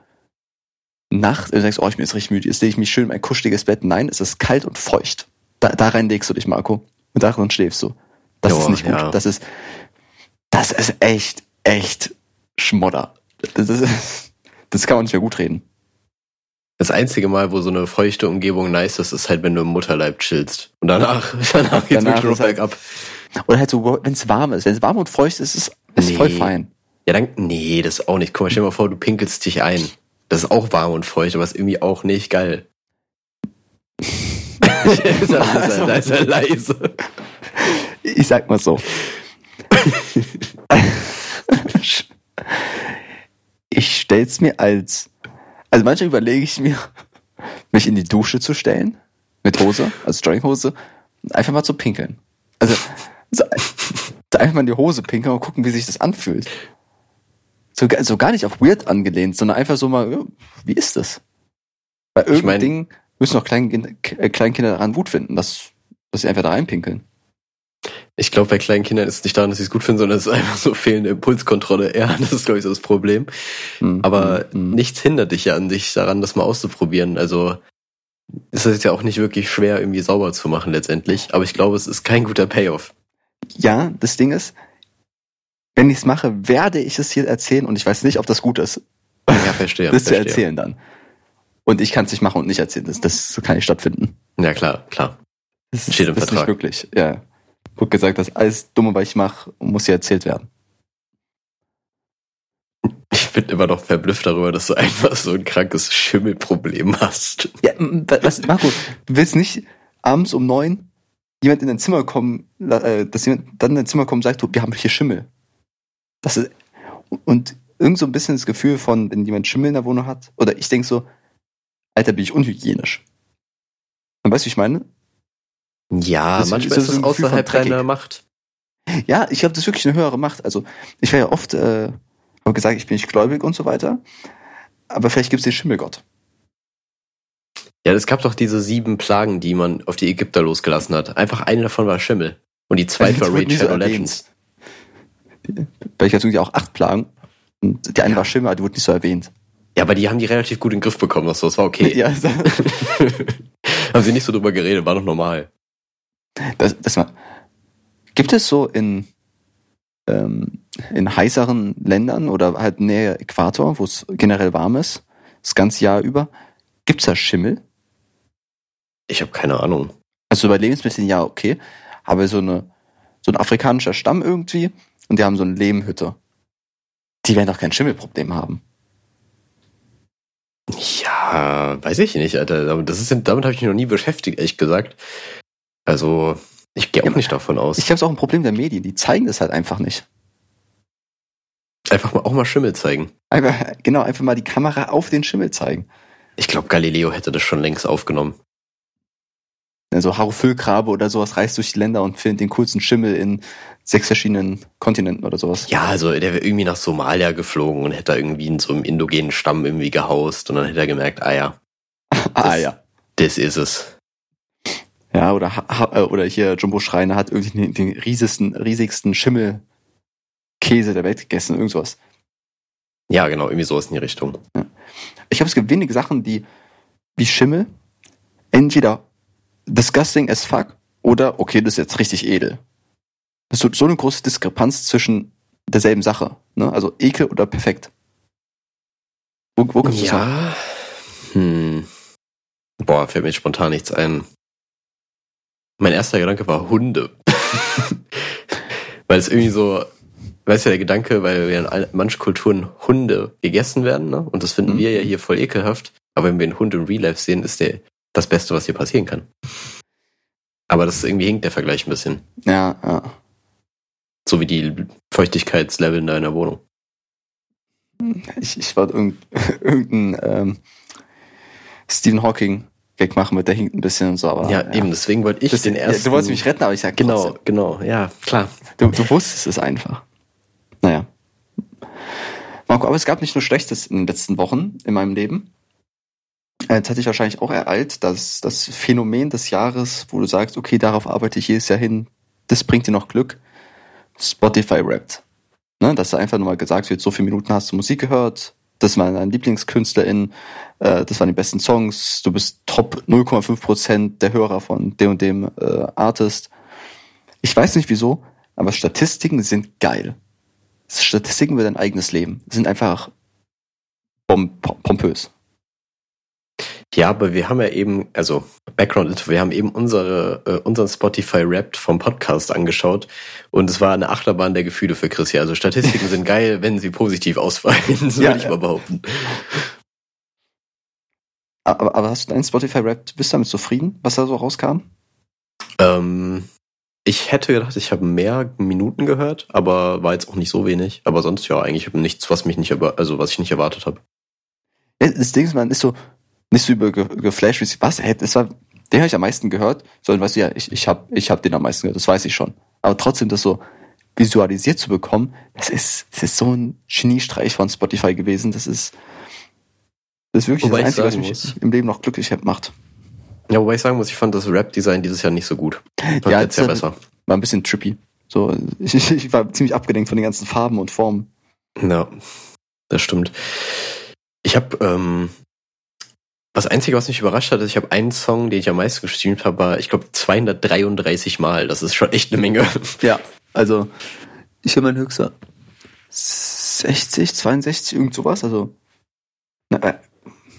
nachts, du sagst, oh, ich bin jetzt richtig müde, jetzt lege ich mich schön in mein kuscheliges Bett. Nein, es ist kalt und feucht. Da, da rein legst du dich, Marco. Und darin schläfst du. Das Joa, ist nicht gut. ja. Das ist, das ist echt, echt Schmodder. Das, ist, *laughs* das kann man nicht mehr gut reden. Das einzige Mal, wo so eine feuchte Umgebung nice ist, ist halt, wenn du im Mutterleib chillst. Und danach, *laughs* danach geht's Danach wirklich halt- bergab. Oder halt so, wenn es warm ist. Wenn es warm und feucht ist, ist es Nee. voll fein. Ja, dann, nee, das ist auch nicht. Guck mal, stell dir mal vor, du pinkelst dich ein. Das ist auch warm und feucht, aber ist irgendwie auch nicht geil. *laughs* *laughs* da, ist er, leise. Ich sag mal so. ich stell's mir als, also manchmal überlege ich mir, mich in die Dusche zu stellen, mit Hose, also Jogginghose, einfach mal zu pinkeln. Also, so, so einfach mal in die Hose pinkeln und gucken, wie sich das anfühlt. So, so gar nicht auf weird angelehnt, sondern einfach so mal, wie ist das? Bei Ich irgendeinem Ding müssen auch Kleinkinder, äh, Kleinkinder daran gut finden, dass, dass sie einfach da reinpinkeln. Ich glaube, bei kleinen Kindern ist es nicht daran, dass sie es gut finden, sondern es ist einfach so fehlende Impulskontrolle. Ja, *laughs* das ist, glaube ich, so das Problem. Mhm. Aber Mhm. nichts hindert dich ja an dich daran, das mal auszuprobieren. Also ist es ja auch nicht wirklich schwer, irgendwie sauber zu machen letztendlich. Aber ich glaube, es ist kein guter Payoff. Ja, das Ding ist, wenn ich es mache, werde ich es hier erzählen und ich weiß nicht, ob das gut ist, *laughs* Ja, verstehe. das zu erzählen dann. Und ich kann es nicht machen und nicht erzählen. Das, das kann nicht stattfinden. Ja, klar, klar. Das Steht im das ist Vertrag. nicht möglich. Ja. Gut gesagt, das alles Dumme, was ich mache, muss hier erzählt werden. Ich bin immer noch verblüfft darüber, dass du einfach so ein krankes Schimmelproblem hast. Ja, was, Marco, du willst nicht abends um neun jemand in dein Zimmer kommen, äh, dass jemand dann in dein Zimmer kommt und sagt, du, wir haben hier Schimmel. Das ist, und irgend so ein bisschen das Gefühl von, wenn jemand Schimmel in der Wohnung hat, oder ich denke so, Alter, bin ich unhygienisch. Und weißt du, wie ich meine? Ja, Das manchmal ist es außerhalb deiner. Macht. Ja, ich glaube, das ist wirklich eine höhere Macht. Also, ich war ja oft, äh, habe gesagt, ich bin nicht gläubig und so weiter. Aber vielleicht gibt es den Schimmelgott. Ja, es gab doch diese sieben Plagen, die man auf die Ägypter losgelassen hat. Einfach eine davon war Schimmel. Und die zweite war Das wurde Raid nie so Shadow. Legends. Weil ich hatte irgendwie auch acht Plagen. Und die eine war Schimmel, aber die wurde nicht so erwähnt. Ja, aber die haben die relativ gut in den Griff bekommen, das so. Das war okay. Ja, also, *laughs* haben sie nicht so drüber geredet, war doch normal. das, das war, gibt es so in, ähm, in heißeren Ländern oder halt näher Äquator, wo es generell warm ist, das ganze Jahr über, gibt's da Schimmel? Ich habe keine Ahnung. Also bei Lebensmitteln ja okay, aber so eine so ein afrikanischer Stamm irgendwie und die haben so eine Lehmhütte. Die werden doch kein Schimmelproblem haben. Ja, weiß ich nicht, Alter. Aber Das ist, damit habe ich mich noch nie beschäftigt, ehrlich gesagt. Also, ich gehe auch nicht davon aus. Ich glaube, es ist auch ein Problem der Medien. Die zeigen das halt einfach nicht. Einfach mal auch mal Schimmel zeigen. Einfach, genau, einfach mal die Kamera auf den Schimmel zeigen. Ich glaube, Galileo hätte das schon längst aufgenommen. Also Haro Füllgrabe oder sowas reist durch die Länder und findet den coolsten Schimmel in sechs verschiedenen Kontinenten oder sowas. Ja, also der wäre irgendwie nach Somalia geflogen und hätte da irgendwie in so einem indogenen Stamm irgendwie gehaust und dann hätte er gemerkt, ah ja, *laughs* ah ja. das ist es. Ja, oder, äh, oder hier Jumbo Schreiner hat irgendwie den, den riesigsten, riesigsten Schimmelkäse der Welt gegessen, irgend sowas. Ja, genau, irgendwie sowas in die Richtung. Ich glaube, es gibt wenige Sachen, die wie Schimmel entweder disgusting as fuck oder okay, das ist jetzt richtig edel. Das ist so, eine große Diskrepanz zwischen derselben Sache. Ne? Also ekel oder perfekt. Wo, wo gibt's das noch? Ja. Hm. Boah, fällt mir spontan nichts ein. Mein erster Gedanke war Hunde. *laughs* weil es irgendwie so, weißt du, der Gedanke, weil wir in manchen Kulturen Hunde gegessen werden, ne? Und das finden Mhm. wir ja hier voll ekelhaft. Aber wenn wir einen Hund im Real Life sehen, ist der das Beste, was hier passieren kann. Aber das ist irgendwie hinkt der Vergleich ein bisschen. Ja, ja. So wie die Feuchtigkeitslevel in deiner Wohnung. Ich, ich wollte irgend, *laughs* irgendein ähm, Stephen Hawking Gag machen mit der hinkt ein bisschen und so, aber ja, eben, deswegen wollte ich Das, den ja, ersten. du wolltest mich retten, aber ich sag Genau, trotzdem. genau, ja, klar. Du, du wusstest es einfach. Naja. Marco, aber es gab nicht nur Schlechtes in den letzten Wochen in meinem Leben. Äh, Jetzt hatte ich wahrscheinlich auch ereilt, dass das Phänomen des Jahres, wo du sagst, okay, darauf arbeite ich jedes Jahr hin, das bringt dir noch Glück, Spotify rappt. Ne, dass da einfach nur mal gesagt wird, so viele Minuten hast du Musik gehört, das waren deine LieblingskünstlerInnen, äh, das waren die besten Songs, du bist Top 0,5% der Hörer von dem und dem äh, Artist. Ich weiß nicht wieso, aber Statistiken sind geil. Statistiken über dein eigenes Leben sind einfach pom pompös. Ja, aber wir haben ja eben, also Background, wir haben eben unsere, äh, unseren Spotify Wrapped vom Podcast angeschaut und es war eine Achterbahn der Gefühle für Chris. Ja, also Statistiken sind geil, *laughs* wenn sie positiv ausfallen, *laughs* so Ja, würde ich ja. mal behaupten. Aber, aber hast du deinen Spotify Rap, bist du damit zufrieden, was da so rauskam? Ähm, ich hätte gedacht, ich habe mehr Minuten gehört, aber war jetzt auch nicht so wenig. Aber sonst ja, eigentlich habe nichts, was mich nicht, also was ich nicht erwartet habe. Das Ding ist, man ist so nicht so über ge- geflasht, wie was, hey, das war, den habe ich am meisten gehört, sondern weißt du, ja, ich, ich habe ich hab den am meisten gehört, das weiß ich schon. Aber trotzdem das so visualisiert zu bekommen, das ist, das ist so ein Geniestreich von Spotify gewesen, das ist, das ist wirklich Wobei das Einzige, was mich muss- im Leben noch glücklich macht. Ja, wobei ich sagen muss, ich fand das Rap-Design dieses Jahr nicht so gut. Fand Ja, jetzt ja besser. War ein bisschen trippy. So, ich, *laughs* ich, ich war ziemlich abgelenkt von den ganzen Farben und Formen. Ja, das stimmt. Ich habe ähm, das Einzige, was mich überrascht hat, ist, ich habe einen Song, den ich am meisten gestreamt habe, war, ich glaube, 233 Mal. Das ist schon echt eine Menge. Ja, also ich habe mein höchster 60, 62, irgend sowas. Also, na, äh,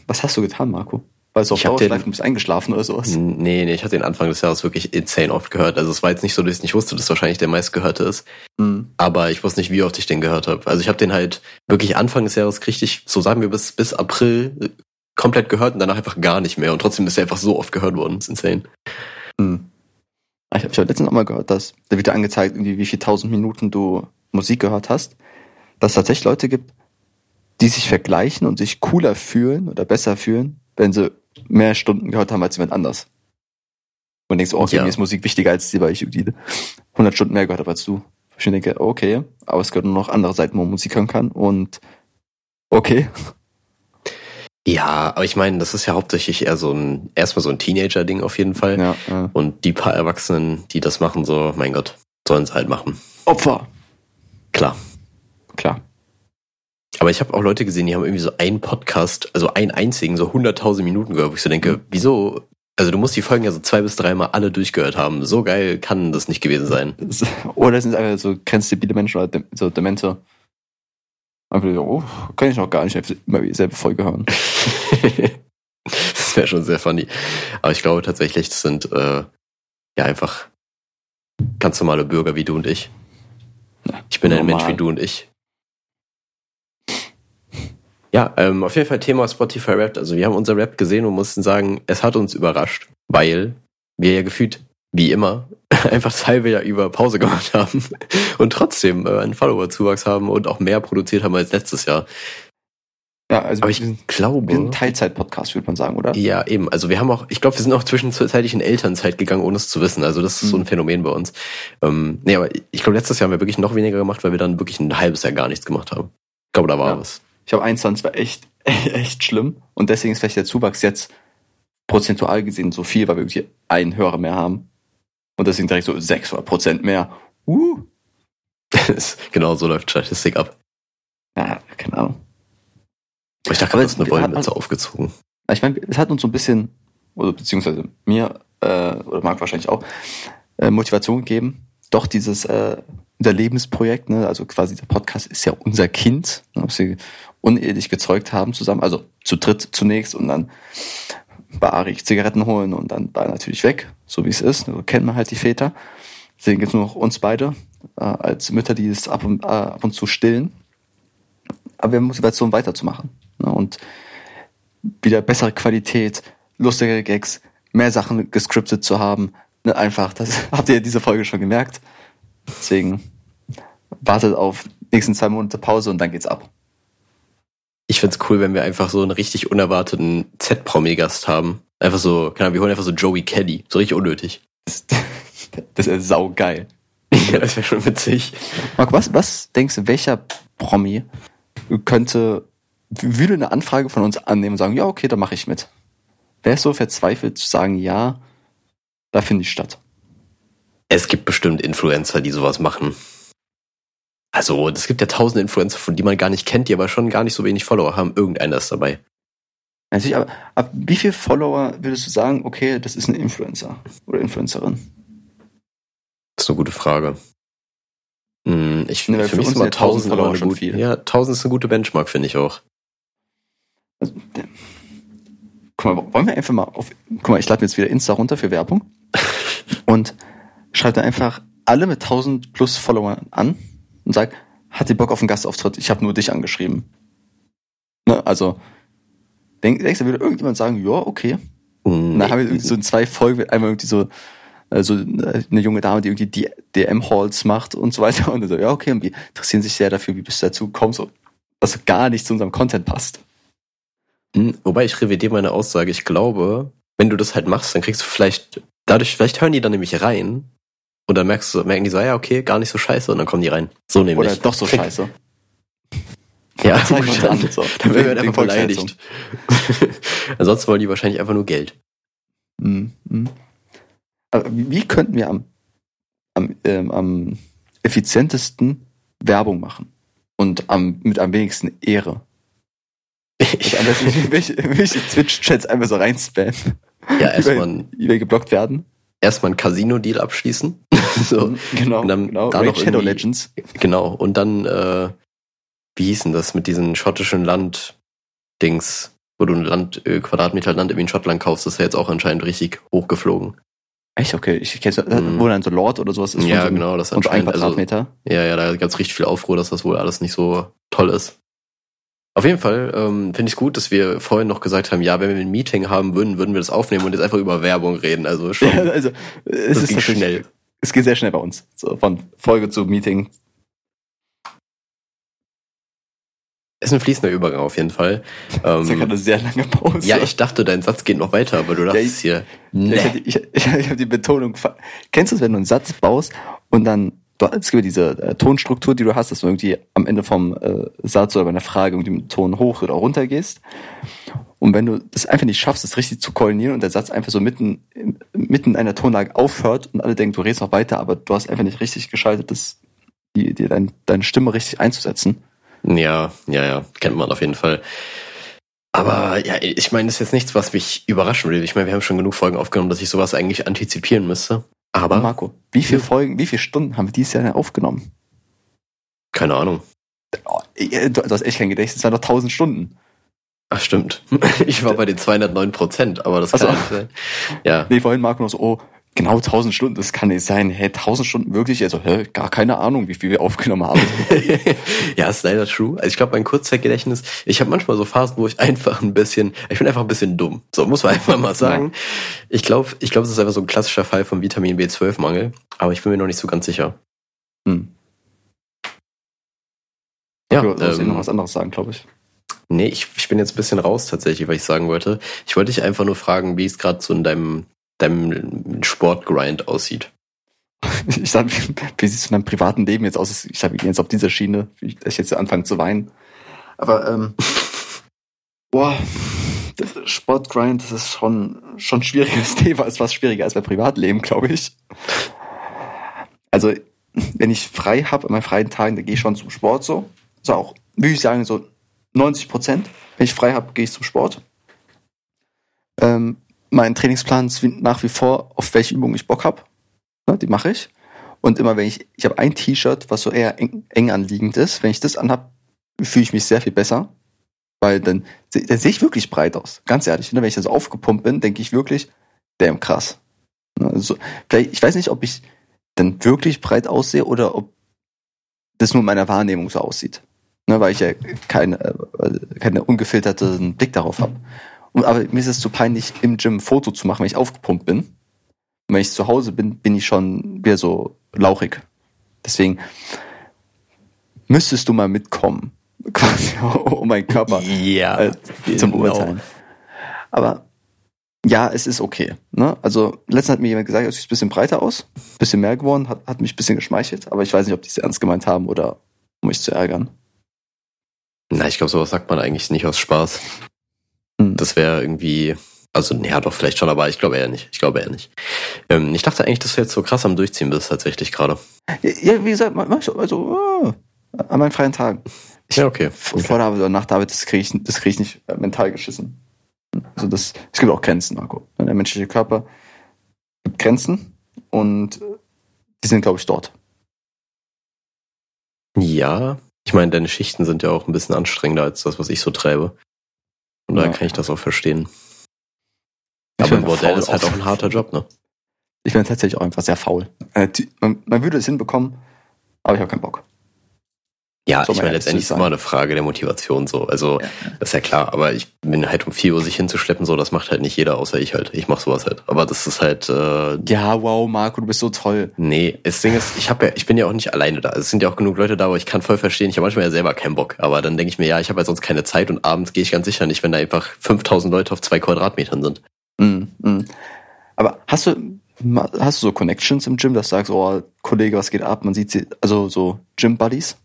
was hast du getan, Marco? Weil du auf Dauerschleife den- bist eingeschlafen oder sowas? nee, nee, ich hatte den Anfang des Jahres wirklich insane oft gehört. Also es war jetzt nicht so, dass ich nicht wusste, dass es wahrscheinlich der meistgehörte ist. Mhm. Aber ich wusste nicht, wie oft ich den gehört habe. Also ich habe den halt wirklich Anfang des Jahres richtig, so sagen wir, bis, bis April komplett gehört und danach einfach gar nicht mehr. Und trotzdem ist er einfach so oft gehört worden. Das ist insane. Mhm. Ich habe ich hab letztens auch mal gehört, dass da wird dir angezeigt, irgendwie, wie viel tausend Minuten du Musik gehört hast. Dass es tatsächlich Leute gibt, die sich vergleichen und sich cooler fühlen oder besser fühlen, wenn sie mehr Stunden gehört haben als jemand anders. Und denkst, oh, okay, Ja. mir ist Musik wichtiger als dir, weil ich irgendwie 100 Stunden mehr gehört habe als du. Ich denke, okay, aber es gibt nur noch andere Seiten, wo man Musik hören kann und okay. Ja, aber ich meine, das ist ja hauptsächlich eher so ein, erstmal so ein Teenager-Ding auf jeden Fall. Ja, ja. Und die paar Erwachsenen, die das machen, so, mein Gott, sollen es halt machen. Opfer. Klar. Klar. Aber ich habe auch Leute gesehen, die haben irgendwie so einen Podcast, also einen einzigen, so 100.000 Minuten gehört, wo ich so denke, wieso? Also du musst die Folgen ja so zwei bis dreimal alle durchgehört haben. So geil kann das nicht gewesen sein. Oder sind es einfach so grenzstabile Menschen oder so Demente. Einfach so, oh, kann ich noch gar nicht immer dieselbe Folge hören. *laughs* das wäre schon sehr funny. Aber ich glaube tatsächlich, das sind äh, ja einfach ganz normale Bürger wie du und ich. Ja, Ich bin ein normal. Mensch wie du und ich. Ja, ähm, auf jeden Fall Thema Spotify Rap. Also wir haben unser Rap gesehen und mussten sagen, es hat uns überrascht, weil wir ja gefühlt, wie immer, *laughs* einfach das halbe Jahr über Pause gemacht haben *laughs* und trotzdem äh, einen Follower-Zuwachs haben und auch mehr produziert haben als letztes Jahr. Ja, also Aber ich sind, glaube. wir sind ein Teilzeit-Podcast, würde man sagen, oder? Ja, eben. Also wir haben auch, ich glaube, wir sind auch zwischenzeitlich in Elternzeit gegangen, ohne es zu wissen. Also das ist so ein Mhm. Phänomen bei uns. Ähm, nee, aber ich glaube, letztes Jahr haben wir wirklich noch weniger gemacht, weil wir dann wirklich ein halbes Jahr gar nichts gemacht haben. Ich glaube, da war Ja. was. Ich habe 21 war echt, *laughs* echt schlimm. Und deswegen ist vielleicht der Zuwachs jetzt prozentual gesehen so viel, weil wir irgendwie einen Hörer mehr haben. Und deswegen direkt so 600 Prozent mehr. Uh. *laughs* genau so läuft Statistik ab. Ja, keine Ahnung. Ich dachte, das ist eine wir Wollmütze aufgezogen. Ich meine, es hat uns so ein bisschen, oder beziehungsweise mir, äh, oder Marc wahrscheinlich auch, äh, Motivation gegeben. Doch dieses äh, unser Lebensprojekt, ne, also quasi der Podcast ist ja unser Kind, ne, was wir unehelich gezeugt haben zusammen, also zu dritt zunächst und dann bei Zigaretten holen und dann war natürlich weg, so wie es ist. So kennt man halt die Väter. Deswegen gibt es nur noch uns beide äh, als Mütter, die es ab und, äh, ab und zu stillen. Aber wir haben Motivation weiterzumachen. Ne? Und wieder bessere Qualität, lustigere Gags, mehr Sachen gescriptet zu haben. Ne? Einfach, das *laughs* habt ihr diese Folge schon gemerkt. Deswegen wartet auf nächsten zwei Monate Pause und dann geht's ab. Ich find's cool, wenn wir einfach so einen richtig unerwarteten Z-Promi-Gast haben. Einfach so, keine Ahnung, wir holen einfach so Joey Kelly. So richtig unnötig. Das, *laughs* das ist saugeil. *laughs* ja, das wäre schon witzig. Marc, was, was denkst du, welcher Promi könnte, würde eine Anfrage von uns annehmen und sagen, ja, okay, da mache ich mit? Wer ist so verzweifelt zu sagen, ja, da finde ich statt? Es gibt bestimmt Influencer, die sowas machen. Also, es gibt ja tausende Influencer, von die man gar nicht kennt, die aber schon gar nicht so wenig Follower haben. Irgendeiner ist dabei. Natürlich, aber ab wie viel Follower würdest du sagen, okay, das ist ein Influencer oder Influencerin? Das ist eine gute Frage. Hm, Ich, Ne, weil für mich ist mal sind ja 1000 1000 immer Follower schon gute, viel. Ja, 1000 ist eine gute Benchmark, finde ich auch. Also, guck mal, wollen wir einfach mal auf, guck mal, ich lade mir jetzt wieder Insta runter für Werbung *laughs* und schreibe dann einfach alle mit 1000 plus Followern an und sag, hat die Bock auf einen Gastauftritt? Ich habe nur dich angeschrieben. Ne, also, denk, denkst du, würde irgendjemand sagen, ja, okay. Und dann haben wir so in zwei Folgen einmal irgendwie so, so äh, eine junge Dame, die irgendwie DM-Halls macht und so weiter. Und so, ja, okay, und die interessieren sich sehr dafür, wie bist du dazu gekommen, so, was gar nicht zu unserem Content passt. Hm, Wobei ich revidiere meine Aussage. Ich glaube, wenn du das halt machst, dann kriegst du vielleicht, dadurch, vielleicht hören die dann nämlich rein und dann merkst du, merken die so, ja, okay, gar nicht so scheiße und dann kommen die rein. So nämlich. Oder doch so scheiße. *laughs* Ja, Zeig uns an. dann, So. *laughs* dann werden wir halt einfach beleidigt. *laughs* Ansonsten wollen die wahrscheinlich einfach nur Geld. Mhm. mhm. Aber wie, könnten wir am, am, ähm, am effizientesten Werbung machen? Und am, mit am wenigsten Ehre? Also am besten welche, welche Twitch-Chats einfach so reinspammen. Ja, erstmal Die geblockt werden. Erstmal einen Casino-Deal abschließen. *laughs* so, Genau, Und dann genau. da noch Shadow Legends. genau. Und dann, äh, wie hieß denn das mit diesen schottischen Land-Dings, wo du ein Land, äh, Quadratmeter Land irgendwie in Schottland kaufst, das ist ja jetzt auch anscheinend richtig hochgeflogen. Echt, okay. Ich kenne Mhm. wo dann so Lord oder sowas ist. Ja, so einem- genau, das so einem anscheinend, also, Quadratmeter. Ja, ja, da gab's richtig viel Aufruhr, dass das wohl alles nicht so toll ist. Auf jeden Fall ähm, finde ich es gut, dass wir vorhin noch gesagt haben, ja, wenn wir ein Meeting haben würden, würden wir das aufnehmen und jetzt einfach über Werbung reden. Also *laughs* schon, Ja, also, es ist schnell. Es geht sehr schnell bei uns. So, von Folge zu Meeting. Ist ein fließender Übergang auf jeden Fall. Das ist ja Ähm, gerade eine sehr lange Pause. ja, ich dachte, dein Satz geht noch weiter, aber du dachtest hier, Ja, nee. Ich, hab die- ich, ich, ich habe die Betonung. Kennst du es, wenn du einen Satz baust und dann, es gibt ja diese äh, Tonstruktur, die du hast, dass du irgendwie am Ende vom äh, Satz oder bei einer Frage irgendwie mit dem Ton hoch oder runter gehst. Und wenn du das einfach nicht schaffst, das richtig zu koordinieren und der Satz einfach so mitten, mitten in einer Tonlage aufhört und alle denken, du redest noch weiter, aber du hast einfach nicht richtig geschaltet, das, die, die, dein, deine Stimme richtig einzusetzen. Ja, ja, ja, kennt man auf jeden Fall. Aber ja, ich meine, das ist jetzt nichts, was mich überraschen würde. Ich meine, wir haben schon genug Folgen aufgenommen, dass ich sowas eigentlich antizipieren müsste. Aber, Marco, wie viele Folgen, wie viele Stunden haben wir dieses Jahr aufgenommen? keine Ahnung. Oh, ey, du, hast echt kein Gedächtnis, das waren doch tausend Stunden. Ach, stimmt. *laughs* Ich war bei den 209 Prozent, aber das kann nicht sein. Ja. Nee, vorhin Marco noch so, oh, genau 1000 Stunden, das kann nicht sein. Hä, 1000 Stunden wirklich? Also, hä, gar keine Ahnung, wie viel wir aufgenommen haben. *laughs* ja, ist leider true. Also ich glaube, mein Kurzzeitgedächtnis, ich habe manchmal so Phasen, wo ich einfach ein bisschen, ich bin einfach ein bisschen dumm. So muss man einfach mal sagen. Ich glaube, ich glaube, es ist einfach so ein klassischer Fall von Vitamin B12-Mangel, aber ich bin mir noch nicht so ganz sicher. Hm. Ja, du sollst eh ähm, noch was anderes sagen, glaube ich. Nee, ich, ich bin jetzt ein bisschen raus tatsächlich, weil ich sagen wollte. Ich wollte dich einfach nur fragen, wie es gerade so in deinem, deinem Sportgrind aussieht. *laughs* Ich sag, wie, wie sieht es in deinem privaten Leben jetzt aus? Ich sag, wir gehen jetzt auf dieser Schiene, dass ich jetzt anfange zu weinen. Aber, ähm, *laughs* boah, das Sportgrind, das ist schon, schon ein schwieriges *laughs* Thema. Ist was schwieriger als mein Privatleben, glaube ich. Also, wenn ich frei habe, an meinen freien Tagen, dann gehe ich schon zum Sport so. So auch, würde ich sagen, so 90 Prozent. Wenn ich frei habe, gehe ich zum Sport. Ähm, mein Trainingsplan ist nach wie vor, auf welche Übungen ich Bock habe. Ne, die mache ich. Und immer wenn ich, ich habe ein T-Shirt, was so eher eng, eng anliegend ist. Wenn ich das anhab, fühle ich mich sehr viel besser. Weil dann, dann sehe ich wirklich breit aus. Ganz ehrlich. Ne? Wenn ich dann so aufgepumpt bin, denke ich wirklich, damn krass. Also, ich weiß nicht, ob ich dann wirklich breit aussehe oder ob das nur in meiner Wahrnehmung so aussieht. Weil ich ja keine, äh, keine ungefilterten Blick darauf habe. Aber mir ist es zu peinlich, im Gym ein Foto zu machen, wenn ich aufgepumpt bin. Und wenn ich zu Hause bin, bin ich schon wieder so lauchig. Deswegen müsstest du mal mitkommen, *laughs* quasi, um meinen Körper Ja, äh, zum Beurteilen. Aber ja, es ist okay. Ne? Also letztens hat mir jemand gesagt, es sieht ein bisschen breiter aus, ein bisschen mehr geworden, hat, hat mich ein bisschen geschmeichelt, aber ich weiß nicht, ob die es ernst gemeint haben oder um mich zu ärgern. Na, ich glaube, sowas sagt man eigentlich nicht aus Spaß. Hm. Das wäre irgendwie, also, ja, doch, vielleicht schon, aber ich glaube eher nicht. Ich glaube eher nicht. Ähm, ich dachte eigentlich, dass du jetzt so krass am Durchziehen bist, tatsächlich gerade. Ja, wie gesagt, also oh, an meinen freien Tagen. Ich, Ja, okay. Vor der Arbeit oder nach der Arbeit, das kriege ich, das krieg ich nicht äh, mental geschissen. Also das, es gibt auch Grenzen, Marco. Der menschliche Körper gibt Grenzen und äh, die sind, glaube ich, dort. Ja, ich meine, deine Schichten sind ja auch ein bisschen anstrengender als das, was ich so treibe. Und da Ja. kann ich das auch verstehen. Ich Aber bin ein Bordell ist halt auch. ein harter Job, ne? Ich bin tatsächlich auch einfach sehr faul. Äh, man würde es hinbekommen, aber ich habe keinen Bock. Ja, Soll ich meine, letztendlich ist sein. immer eine Frage der Motivation so. Also, das ist ja klar, aber ich bin halt um 4 Uhr sich hinzuschleppen, so, das macht halt nicht jeder, außer ich halt. Ich mach sowas halt. Aber das ist halt, äh, Ja, wow, Marco, du bist so toll. nee, das Ding ist, ich habe ja, ich bin ja auch nicht alleine da. Es sind ja auch genug Leute da, aber ich kann voll verstehen, ich habe manchmal ja selber keinen Bock. Aber dann denke ich mir, ja, ich habe halt sonst keine Zeit und abends gehe ich ganz sicher nicht, wenn da einfach 5000 Leute auf zwei Quadratmetern sind. Mm, mm. Aber hast du, hast du so Connections im Gym, dass du sagst, oh, Kollege, was geht ab? Man sieht sie, also so Gym-Buddies?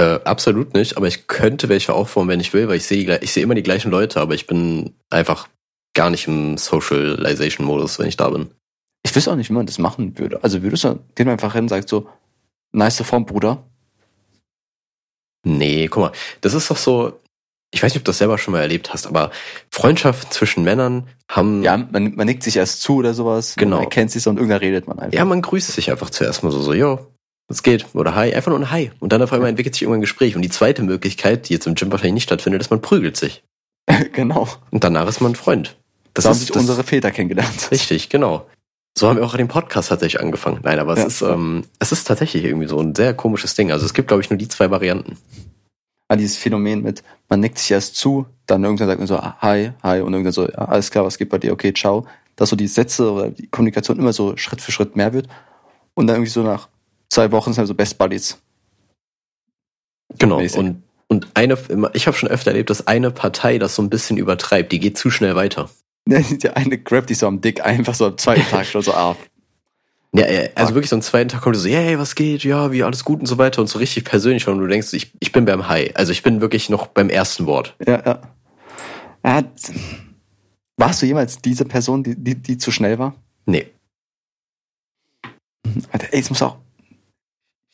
Äh, absolut nicht, aber ich könnte welche aufbauen, wenn ich will, weil ich sehe ich sehe immer die gleichen Leute, aber ich bin einfach gar nicht im Socialization-Modus, wenn ich da bin. Ich wüsste auch nicht, wie man das machen würde. Also würdest du, gehen einfach hin und sagst so, nice Form, Bruder. Nee, guck mal, das ist doch so, ich weiß nicht, ob du das selber schon mal erlebt hast, aber Freundschaften zwischen Männern haben, Ja, man, man nickt sich erst zu oder sowas. Genau. Man erkennt sich so und irgendwann redet man einfach. ja, man grüßt sich einfach zuerst mal so, so, yo, was geht? Oder hi, einfach nur ein Hi. Und dann auf einmal entwickelt sich irgendwann ein Gespräch. Und die zweite Möglichkeit, die jetzt im Gym wahrscheinlich nicht stattfindet, ist, man prügelt sich. *laughs* genau. Und danach ist man ein Freund. Das haben sich unsere Väter kennengelernt. Richtig, genau. So haben wir auch den Podcast tatsächlich angefangen. Nein, aber es Ja. ist, ähm, es ist tatsächlich irgendwie so ein sehr komisches Ding. Also es gibt, glaube ich, nur die zwei Varianten. An dieses Phänomen mit, man nickt sich erst zu, dann irgendwann sagt man so, ah, hi, hi, und irgendwann so, ja, alles klar, was geht bei dir? Okay, ciao. Dass so die Sätze oder die Kommunikation immer so Schritt für Schritt mehr wird. Und dann irgendwie so nach zwei Wochen sind so Best Buddies. Genau. Mäßig. Und, und eine, ich habe schon öfter erlebt, dass eine Partei das so ein bisschen übertreibt. Die geht zu schnell weiter. *laughs* Der eine grabt dich so am Dick einfach so am zweiten Tag schon so, ah, *laughs* Ja, äh, also wirklich so am zweiten Tag kommt so, hey, was geht? Ja, wie alles gut und so weiter und so richtig persönlich und du denkst, ich, ich bin beim Hi. Also ich bin wirklich noch beim ersten Wort. ja, ja. ja. Warst du jemals diese Person, die, die, die zu schnell war? Nee. Alter, ey, es muss auch.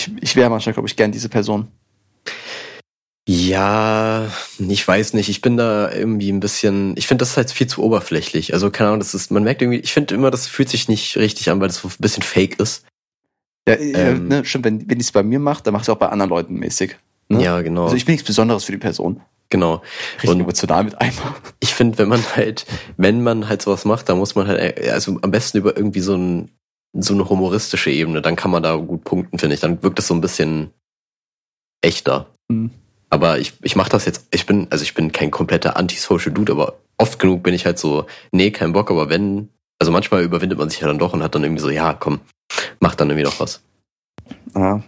Ich, ich wäre manchmal, glaube ich, gern diese Person. Ja, ich weiß nicht. Ich bin da irgendwie ein bisschen, ich finde das halt viel zu oberflächlich. Also keine Ahnung, das ist, man merkt irgendwie, ich finde immer, das fühlt sich nicht richtig an, weil das so ein bisschen fake ist. Ja, Ähm. ne, stimmt, wenn, wenn ich es bei mir mache, dann mach ich es auch bei anderen Leuten mäßig. Ne? Ja, genau. Also ich bin nichts Besonderes für die Person. genau. Richtig Und- emotional mit einmal. Ich finde, wenn man halt, wenn man halt sowas macht, dann muss man halt, äh, also am besten über irgendwie so ein, so eine humoristische Ebene, dann kann man da gut punkten, finde ich. Dann wirkt es so ein bisschen echter. Hm. Aber ich, ich mache das jetzt, ich bin, also ich bin kein kompletter antisocial Dude, aber oft genug bin ich halt so, nee, kein Bock, aber wenn, also manchmal überwindet man sich ja dann doch und hat dann irgendwie so, ja, komm, mach dann irgendwie doch was. Ja.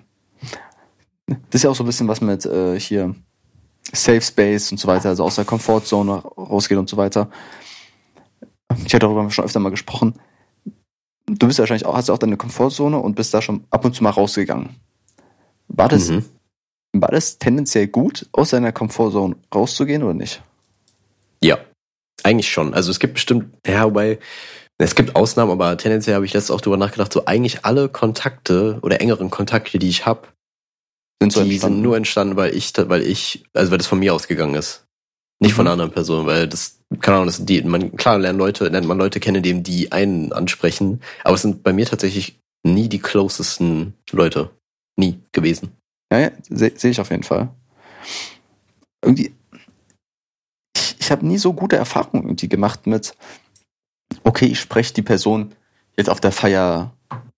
Das ist ja auch so ein bisschen was mit äh, hier Safe Space und so weiter, also aus der Komfortzone rausgehen und so weiter. Ich hatte darüber schon öfter mal gesprochen. Du bist wahrscheinlich auch, hast auch deine Komfortzone und bist da schon ab und zu mal rausgegangen. War das, Mhm. war das tendenziell gut, aus deiner Komfortzone rauszugehen oder nicht? Ja, eigentlich schon. Also es gibt bestimmt, ja, wobei, es gibt Ausnahmen, aber tendenziell habe ich letztens auch drüber nachgedacht, so eigentlich alle Kontakte oder engeren Kontakte, die ich habe, Sind so die sind nur entstanden, weil ich, weil ich, also weil das von mir ausgegangen ist. Nicht von Mhm. einer anderen Person, weil das, keine Ahnung, das die, man, klar lernt Leute, lernt man Leute kennen, dem die einen ansprechen, aber es sind bei mir tatsächlich nie die closesten Leute. Nie gewesen. Ja, ja sehe seh ich auf jeden Fall. Irgendwie, ich, ich habe nie so gute Erfahrungen irgendwie gemacht mit, okay, ich spreche die Person jetzt auf der Feier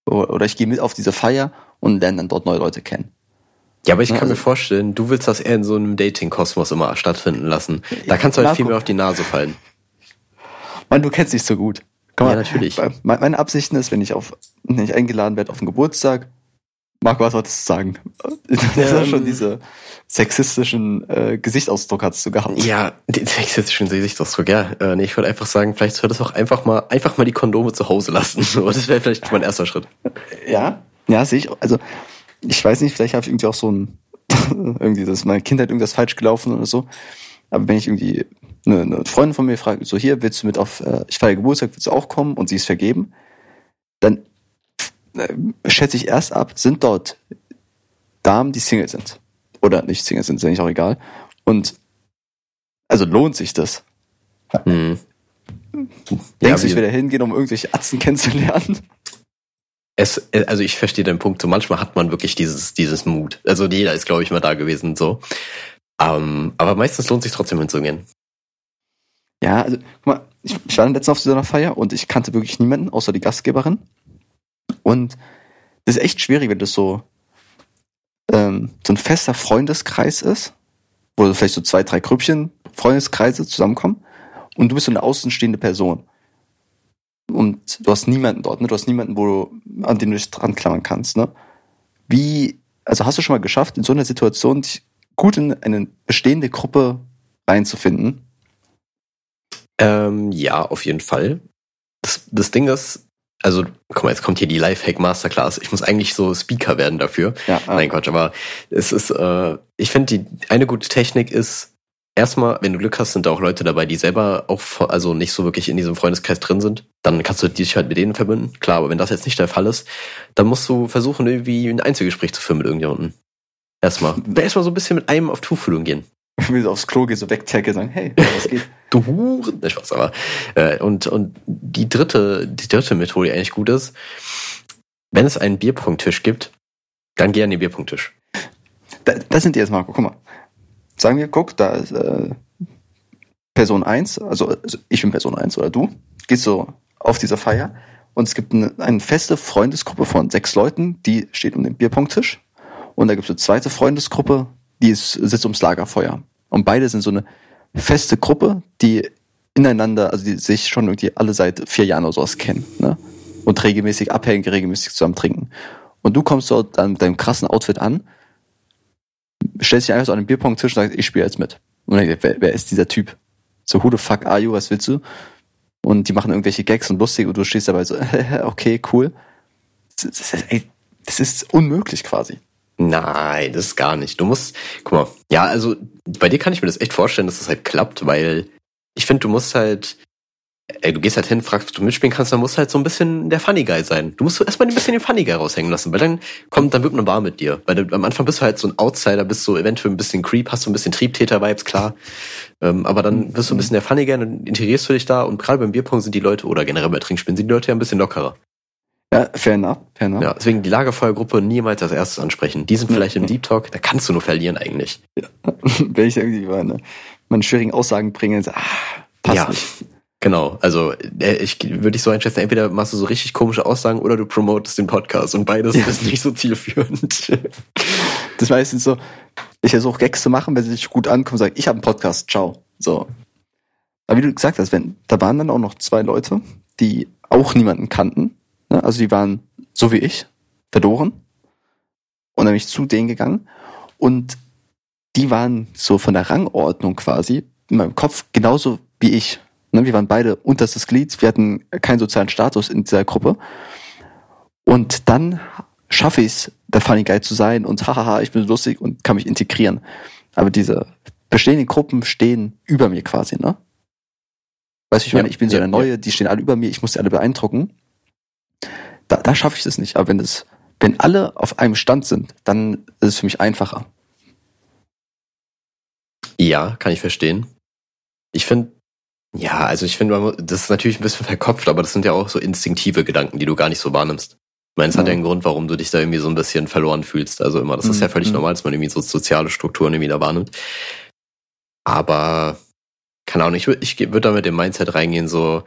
oder ich gehe mit auf diese Feier und lerne dann dort neue Leute kennen. Ja, aber ich kann mir also- vorstellen, du willst das eher in so einem Dating-Kosmos immer stattfinden lassen. Da kannst du halt viel mehr auf die Nase fallen. Mann, du kennst dich so gut. Guck Ja, mal, natürlich. me- Meine Absichten ist, wenn ich auf, wenn ich eingeladen werde auf einen Geburtstag, Marco, was wolltest du sagen? *laughs* Das ist ja Ähm. schon diese sexistischen äh, Gesichtsausdruck hast du gehabt. Ja, den sexistischen Gesichtsausdruck, ja. Äh, nee, ich würde einfach sagen, vielleicht solltest du auch einfach mal, einfach mal die Kondome zu Hause lassen. *laughs* So, das wäre vielleicht mein erster Schritt. Ja, ja, sehe ich. Also ich weiß nicht, vielleicht habe ich irgendwie auch so ein *laughs* irgendwie, das ist meine Kindheit irgendwas falsch gelaufen oder so. Aber wenn ich irgendwie eine, eine Freundin von mir frage, so hier, willst du mit auf, äh, ich feiere Geburtstag, willst du auch kommen und sie ist vergeben, dann äh, schätze ich erst ab, sind dort Damen, die Single sind. Oder nicht Single sind, ist eigentlich auch egal. Und also lohnt sich das. Hm. Denkst du, wie- ich werde hingehen, um irgendwelche Atzen kennenzulernen? Es, äh, also ich verstehe deinen Punkt. So manchmal hat man wirklich dieses, dieses Mut. Also jeder ist, glaube ich, mal da gewesen, so. Ähm, aber meistens lohnt sich trotzdem hinzugehen. Ja, also, guck mal, ich, ich war letztens auf so einer Feier und ich kannte wirklich niemanden, außer die Gastgeberin. Und das ist echt schwierig, wenn das so, ähm, so ein fester Freundeskreis ist, wo vielleicht so zwei, drei Grüppchen Freundeskreise zusammenkommen und du bist so eine außenstehende Person. Und du hast niemanden dort, ne? Du hast niemanden, wo du, an den du dich dran klammern kannst, ne? Wie, also hast du schon mal geschafft, in so einer Situation dich gut in eine bestehende Gruppe reinzufinden? Ähm, ja, auf jeden Fall. Das, das Ding ist, also, guck mal, jetzt kommt hier die Lifehack Masterclass. Ich muss eigentlich so Speaker werden dafür. Ja, ah. Nein, Quatsch, aber es ist, äh, ich finde, die eine gute Technik ist, erstmal, wenn du Glück hast, sind da auch Leute dabei, die selber auch, also nicht so wirklich in diesem Freundeskreis drin sind. Dann kannst du dich halt mit denen verbinden. Klar, aber wenn das jetzt nicht der Fall ist, dann musst du versuchen, irgendwie ein Einzelgespräch zu führen mit irgendjemandem. Erstmal. Erstmal so ein bisschen mit einem auf Tuchfühlung gehen. Ich will aufs Klo gehen, so wegtacke, sagen, hey, was geht? *laughs* Du Huren. Ne, Spaß, aber. Äh, und, und die dritte, die dritte Methode, die eigentlich gut ist, wenn es einen Bierpunkttisch gibt, dann geh an den Bierpunkttisch. Da, das sind die jetzt, Marco, guck mal. Sagen wir, guck, da ist äh, Person 1, also, also ich bin Person 1 oder du, gehst so auf dieser Feier und es gibt eine, eine feste Freundesgruppe von sechs Leuten, die steht um den Bierpunkttisch und da gibt es eine zweite Freundesgruppe, die ist, sitzt ums Lagerfeuer. Und beide sind so eine feste Gruppe, die ineinander, also die sich schon irgendwie alle seit vier Jahren oder sowas kennen, ne? Und regelmäßig abhängen, regelmäßig zusammen trinken. Und du kommst dort dann mit deinem krassen Outfit an, stellst dich einfach so an den Bierpunkttisch und sagst, ich spiele jetzt mit. Und dann, wer, wer ist dieser Typ? So, who the fuck are you? Was willst du? Und die machen irgendwelche Gags und lustig und du stehst dabei so, *laughs* okay, cool. Das, ist- ey, das ist unmöglich quasi. Nein, das ist gar nicht. Du musst, guck mal, ja, also bei dir kann ich mir das echt vorstellen, dass das halt klappt, weil ich finde, du musst halt, ey, du gehst halt hin, fragst, ob du mitspielen kannst, dann musst du halt so ein bisschen der Funny Guy sein. Du musst so erstmal ein bisschen den Funny Guy raushängen lassen, weil dann kommt, dann wird man warm mit dir. Weil du, am Anfang bist du halt so ein Outsider, bist so eventuell ein bisschen Creep, hast so ein bisschen Triebtäter-Vibes, klar. Ähm, aber dann wirst du ein bisschen der Funny Guy und integrierst du dich da und gerade beim Bierpong sind die Leute, oder generell bei Trinkspielen, sind die Leute ja ein bisschen lockerer. Ja, fair enough, fair enough. Ja, deswegen die Lagerfeuergruppe niemals als erstes ansprechen. Die sind vielleicht im Deep Talk, da kannst du nur verlieren eigentlich. *laughs* Wenn ich irgendwie meine, meine schwierigen Aussagen bringe, ah, passt Ja. nicht. Genau, also äh, ich würde dich so einschätzen, entweder machst du so richtig komische Aussagen oder du promotest den Podcast und beides ist nicht so zielführend. *laughs* Das ist meistens so, ich versuche Gags zu machen, wenn sie sich gut ankommen, sage ich habe einen Podcast, ciao. So. Aber wie du gesagt hast, wenn, da waren dann auch noch zwei Leute, die auch niemanden kannten. Ne? Also die waren so wie ich, verloren. Und dann bin ich zu denen gegangen. Und die waren so von der Rangordnung quasi in meinem Kopf genauso wie ich. Ne, wir waren beide unterstes Glied, wir hatten keinen sozialen Status in dieser Gruppe. Und dann schaffe ich es, der Funny Guy zu sein und hahaha, ich bin lustig und kann mich integrieren. Aber diese bestehenden Gruppen stehen über mir quasi, ne? Weißt du, ich meine, ich bin so ja, eine neue, die stehen alle über mir, ich muss die alle beeindrucken. Da, da schaffe ich das nicht. Aber wenn es, wenn alle auf einem Stand sind, dann ist es für mich einfacher. Ja, kann ich verstehen. Ich finde, ja, also ich finde, das ist natürlich ein bisschen *laughs* verkopft, aber das sind ja auch so instinktive Gedanken, die du gar nicht so wahrnimmst. Ich meine, es hat ja Ja. einen Grund, warum du dich da irgendwie so ein bisschen verloren fühlst. Also immer, das ist ja Mhm, völlig mhm. normal, dass man irgendwie so soziale Strukturen irgendwie da wahrnimmt. Aber, keine Ahnung, ich würde ich würde da mit dem Mindset reingehen, so,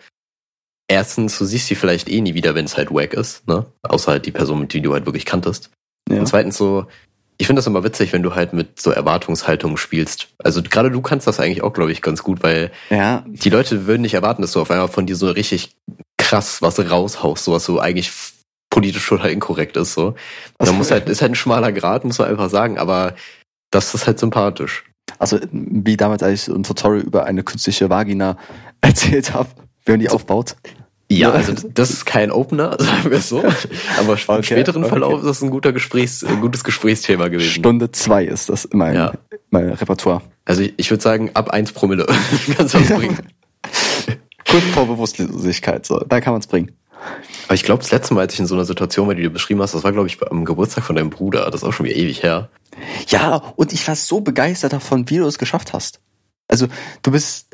erstens, du siehst sie vielleicht eh nie wieder, wenn es halt wack ist, ne? Außer halt die Person, die du halt wirklich kanntest. Ja. Und zweitens so, ich finde das immer witzig, wenn du halt mit so Erwartungshaltungen spielst. Also gerade du kannst das eigentlich auch, glaube ich, ganz gut, weil ja, die Leute würden nicht erwarten, dass du auf einmal von dir so richtig krass was raushaust, so was so eigentlich politisch total inkorrekt ist. So. Da muss halt, ist halt ein schmaler Grad, muss man einfach sagen, aber das ist halt sympathisch. Also wie damals, als ich ein Tutorial über eine künstliche Vagina *laughs* erzählt habe, wie man die aufbaut. Ja, Ja. also das ist kein Opener, *laughs* sagen wir es so. Aber im Okay, späteren okay. Verlauf ist das ein guter Gesprächs, ein gutes Gesprächsthema gewesen. Stunde zwei ist das in meinem, Ja. mein Repertoire. Also ich, ich würde sagen, ab 1 Promille *laughs* kannst du das *laughs* bringen. Kurz vor Bewusstlosigkeit, so, da kann man es bringen. Aber ich glaube, das letzte Mal, als ich in so einer Situation war, die du beschrieben hast, das war, glaube ich, am Geburtstag von deinem Bruder. Das ist auch schon wieder ewig her. Ja, und ich war so begeistert davon, wie du es geschafft hast. Also, du bist,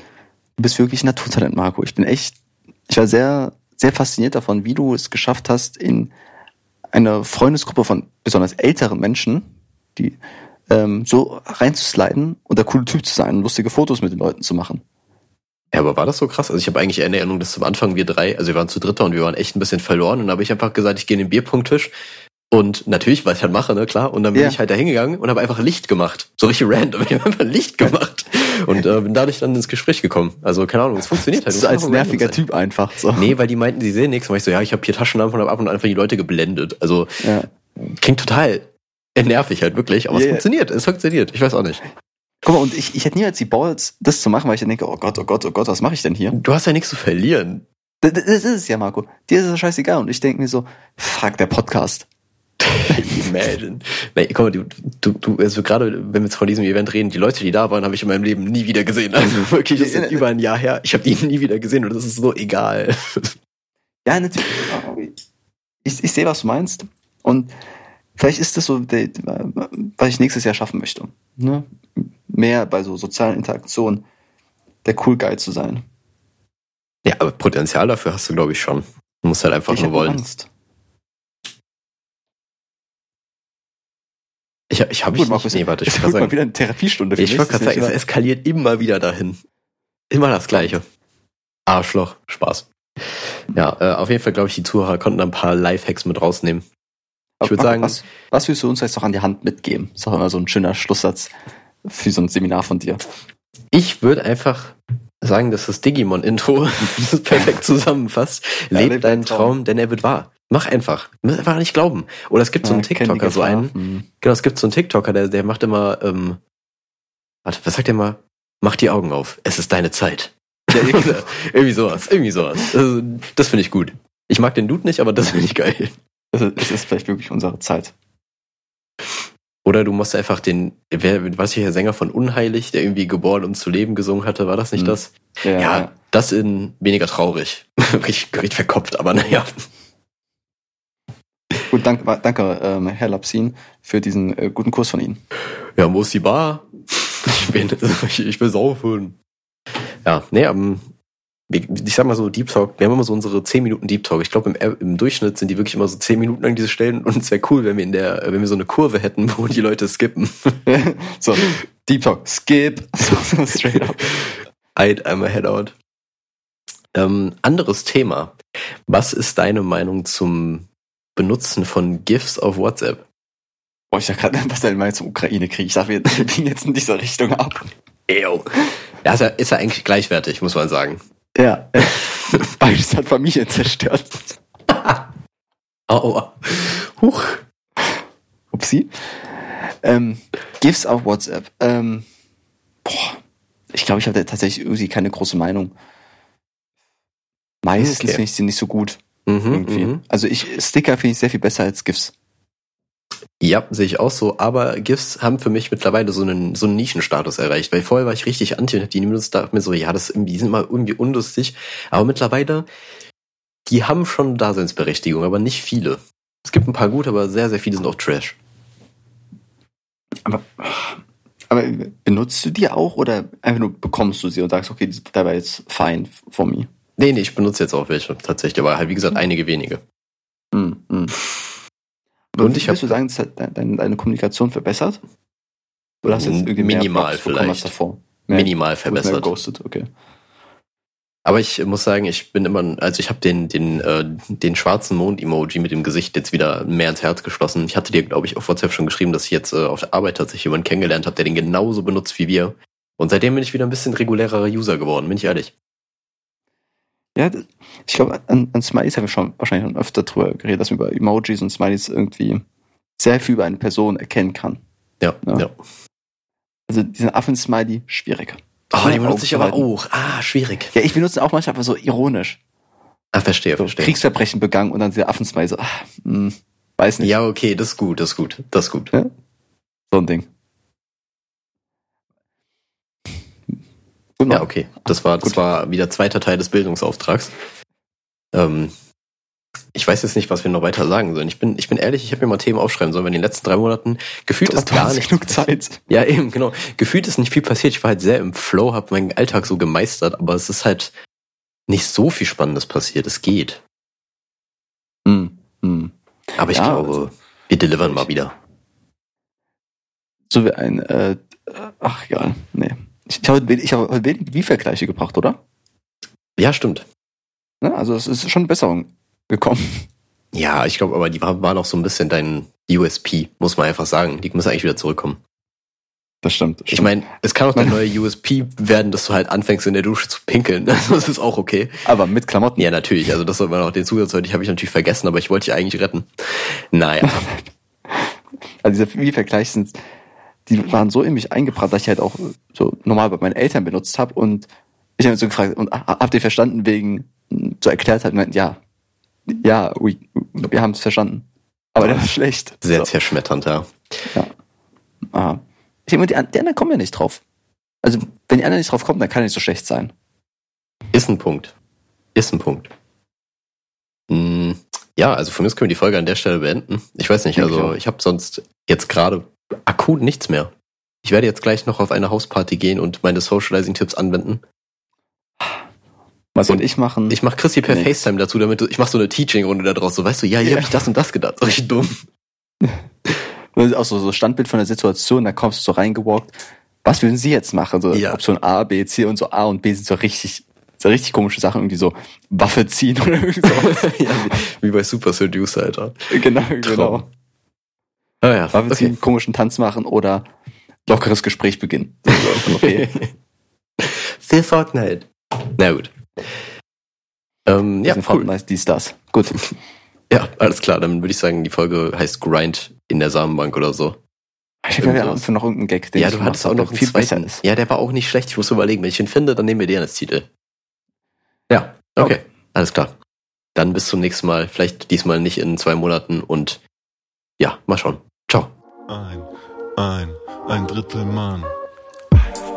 du bist wirklich ein Naturtalent, Marco. Ich bin echt, ich war sehr, sehr fasziniert davon, wie du es geschafft hast, in eine Freundesgruppe von besonders älteren Menschen, die ähm, so reinzusliden und der coole Typ zu sein und lustige Fotos mit den Leuten zu machen. Ja, aber war das so krass? Also ich habe eigentlich in Erinnerung, dass zum Anfang wir drei, also wir waren zu dritter und wir waren echt ein bisschen verloren und dann habe ich einfach gesagt, ich gehe in den Bierpunkttisch und natürlich, was ich halt mache, ne, klar, und dann bin Ja. ich halt da hingegangen und habe einfach Licht gemacht. So richtig random, *laughs* ich habe einfach Licht gemacht und äh, bin dadurch dann ins Gespräch gekommen. Also keine Ahnung, es funktioniert halt. Das Du ist als nerviger. Typ einfach. So. Nee, weil die meinten, sie sehen nichts. Und ich so, ja, ich habe hier Taschenlampen und habe ab und an einfach die Leute geblendet. Also Ja. klingt total nervig halt wirklich, aber es Yeah. funktioniert, es funktioniert. Ich weiß auch nicht. Guck mal, und ich, ich hätte niemals die Balls, das zu machen, weil ich dann denke, oh Gott, oh Gott, oh Gott, was mache ich denn hier? Du hast ja nichts zu verlieren. Das, das ist es ja, Marco. Dir ist es scheißegal. Und ich denke mir so, fuck, der Podcast. *laughs* Imagine. Nee, guck mal, du, du, du, also gerade, wenn wir jetzt von diesem Event reden, die Leute, die da waren, habe ich in meinem Leben nie wieder gesehen. Also *laughs* wirklich, das ist über ein Jahr her. Ich habe die nie wieder gesehen und das ist so egal. *laughs* Ja, natürlich. Ich, ich sehe, was du meinst. Und vielleicht ist das so, was ich nächstes Jahr schaffen möchte. Ne? Mehr bei so sozialen Interaktionen der Cool Guy zu sein. Ja, aber Potenzial dafür hast du, glaube ich, schon. Du musst halt einfach ich nur wollen. Angst. Ich, ich habe ich nicht. Nee, warte, ich wollte mal wieder eine Therapiestunde für Ich mich. wollte gerade sagen, es eskaliert immer wieder dahin. Immer das Gleiche. Arschloch, Spaß. Ja, äh, auf jeden Fall glaube ich, die Zuhörer konnten ein paar Lifehacks mit rausnehmen. ich würd Marco, sagen- was, was willst du uns jetzt noch an die Hand mitgeben? Das ist auch immer so ein schöner Schlusssatz für so ein Seminar von dir. Ich würde einfach sagen, dass das Digimon-Intro das *laughs* perfekt *laughs* zusammenfasst. Ja, lebt deinen deinen Traum. Traum, denn er wird wahr. Mach einfach. Du musst einfach nicht glauben. Oder es gibt so einen Ja, kenn die TikToker, so einen. Hm. Genau, es gibt so einen TikToker, der, der macht immer, ähm, warte, was sagt der mal? Mach die Augen auf. Es ist deine Zeit. *laughs* Ja, irgendwie sowas, irgendwie sowas. Also, das finde ich gut. Ich mag den Dude nicht, aber das finde ich geil. Es ist, es ist vielleicht wirklich unsere Zeit. Oder du musst einfach den, wer, was ich der Sänger von Unheilig, der irgendwie geboren und zu leben gesungen hatte, war das nicht Hm. das? Ja, Ja, das in weniger traurig. *laughs* richtig, richtig verkopft, aber naja. Gut, danke, danke ähm, Herr Lapsin, für diesen äh, guten Kurs von Ihnen. Ja, wo ist die Bar? *laughs* Ich bin, ich, *laughs* ich will saufen. Ja, nee, ähm, ich sag mal so, Deep Talk, wir haben immer so unsere 10 Minuten Deep Talk. Ich glaube, im, im Durchschnitt sind die wirklich immer so 10 Minuten lang diese Stellen und es wäre cool, wenn wir in der, wenn wir so eine Kurve hätten, wo die Leute skippen. *laughs* so, Deep Talk, skip, so, straight up. I'd I'm a head out. Ähm, anderes Thema. Was ist deine Meinung zum Benutzen von GIFs auf WhatsApp? Boah, ich sag gerade, *laughs* was denn mal zum Ukraine-Krieg? Ich sag, wir *laughs* biegen jetzt in dieser Richtung ab. Ew. Ja, ist ja, ist ja eigentlich gleichwertig, muss man sagen. Ja. *laughs* Beides hat Familien zerstört. Oh. Huch. Upsi. Ähm, GIFs auf WhatsApp. Ähm, boah, ich glaube, ich habe da tatsächlich irgendwie keine große Meinung. Meistens Okay. finde ich sie nicht so gut. Mhm, Irgendwie. mhm. Also ich, Sticker finde ich sehr viel besser als GIFs. Ja, sehe ich auch so. Aber GIFs haben für mich mittlerweile so einen, so einen Nischenstatus erreicht. Weil vorher war ich richtig anti und hab die benutzt, dachte mir so, ja, das ist irgendwie, die sind mal irgendwie unlustig. Aber mittlerweile, die haben schon Daseinsberechtigung, aber nicht viele. Es gibt ein paar gute, aber sehr, sehr viele sind auch Trash. Aber, aber benutzt du die auch oder einfach nur bekommst du sie und sagst, okay, das- da war jetzt fine for me? Nee, nee, ich benutze jetzt auch welche tatsächlich, aber halt, wie gesagt, einige wenige. Mm. Aber Und ich würdest du sagen, das hat de- deine, deine Kommunikation verbessert? Oder hast du jetzt irgendwie Minimal mehr vielleicht. davor? Minimal wurdest mehr verbessert. geghostet, okay. Aber ich muss sagen, ich bin immer, also ich habe den, den, äh, den schwarzen Mond-Emoji mit dem Gesicht jetzt wieder mehr ins Herz geschlossen. Ich hatte dir, glaube ich, auf WhatsApp schon geschrieben, dass ich jetzt äh, auf der Arbeit tatsächlich jemanden kennengelernt habe, der den genauso benutzt wie wir. Und seitdem bin ich wieder ein bisschen regulärer User geworden, bin ich ehrlich. Ja, ich glaube, an, an Smileys haben wir schon wahrscheinlich schon öfter drüber geredet, dass man über Emojis und Smileys irgendwie sehr viel über eine Person erkennen kann. Ja, Ja. ja. Also diesen Affen-Smiley, schwierig. Oh, Ja, die benutze ich aber auch. Ah, schwierig. Ja, ich benutze auch manchmal aber so ironisch. Ah, verstehe, So, verstehe. Kriegsverbrechen begangen und dann der Affen-Smiley so, ah, hm, weiß nicht. Ja, okay, das ist gut, das ist gut, das ist gut. So ein Ding. Ja, okay. Das war, das Gut. war wieder zweiter Teil des Bildungsauftrags. Ähm, ich weiß jetzt nicht, was wir noch weiter sagen sollen. Ich bin, ich bin ehrlich, ich habe mir mal Themen aufschreiben sollen, weil in den letzten drei Monaten gefühlt Du ist gar nicht genug Zeit. Ja, eben, genau. Gefühlt ist nicht viel passiert. Ich war halt sehr im Flow, habe meinen Alltag so gemeistert, aber es ist halt nicht so viel Spannendes passiert. Es geht. Hm, hm. Aber ich Ja, glaube, also- wir delivern mal wieder. So wie ein, äh, ach egal, nee. Ich, habe ich heute wenig Wie-Vergleiche gebracht, oder? Ja, stimmt. Ne? Also es ist schon Besserung gekommen. Ja, ich glaube, aber die war, war noch so ein bisschen dein USP, muss man einfach sagen. Die muss eigentlich wieder zurückkommen. Das stimmt. Ich meine, es kann auch der *laughs* neue USP werden, dass du halt anfängst in der Dusche zu pinkeln. *laughs* Das ist auch okay. aber mit Klamotten. Ja, natürlich. Also das soll man auch den Zusatz heute, habe ich natürlich vergessen, aber ich wollte dich eigentlich retten. Naja. *laughs* Also diese Wie-Vergleiche sind, die waren so in mich eingebrannt, dass ich halt auch so normal bei meinen Eltern benutzt habe und ich habe so gefragt, und habt ihr verstanden wegen, so erklärt hat, meinten, ja, ja, we, wir haben es verstanden. Aber der war schlecht. Sehr so. zerschmetternd, ja. Ah. Ich denke, die, die anderen kommen ja nicht drauf. Also, wenn die anderen nicht drauf kommen, dann kann er nicht so schlecht sein. Ist ein Punkt. Ist ein Punkt. Hm, ja, also von mir aus können wir die Folge an der Stelle beenden. Ich weiß nicht, also ich habe sonst jetzt gerade akut nichts mehr. Ich werde jetzt gleich noch auf eine Hausparty gehen und meine Socializing-Tipps anwenden. Was Und ich machen? Ich mache Christi per Nix. FaceTime dazu, damit du, ich mache so eine Teaching-Runde da draus. So, weißt du, ja, hier Ja. hab ich das und das gedacht. So richtig dumm. Das *laughs* ist auch so, so Standbild von der Situation, da kommst du so reingewalkt. Was würden Sie jetzt machen? So Ja. Option A, B, C und so A und B sind so richtig, so richtig komische Sachen, irgendwie so Waffe ziehen oder irgendwie *laughs* so. ja, wie, wie bei Super Seducer, Alter. genau, genau. Ah ja, Waffe okay. ziehen, komischen Tanz machen oder lockeres Gespräch beginnen. Okay. *laughs* Für Fortnite. Na gut. Ähm, ja, ja, cool. Fortnite, dies, das. Gut. *laughs* Ja, alles klar. Dann würde ich sagen, die Folge heißt Grind in der Samenbank oder so. Ich habe ja für noch irgendeinen Gag, den ja, ich du hattest auch noch einen viel besser zweiten. ist. Ja, der war auch nicht schlecht. Ich muss überlegen. Wenn ich ihn finde, dann nehmen wir den als Titel. Ja, okay. Okay. Alles klar. Dann bis zum nächsten Mal. Vielleicht diesmal nicht in zwei Monaten und ja, mal schauen. Ein, ein, ein Drittel Mann.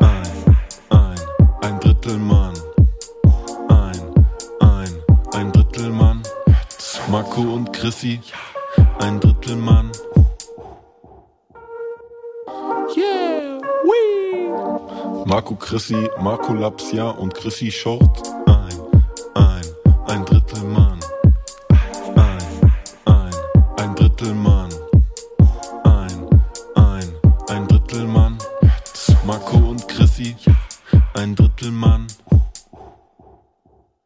Ein, ein, ein Drittel Mann. Ein, ein, ein Drittel Mann. Marco und Chrissy, ein Drittel Mann. Yeah, wee. Marco Chrissy, Marco Lapsia und Chrissy Short. Ein, ein, ein Drittel Mann. ein Drittel Mann.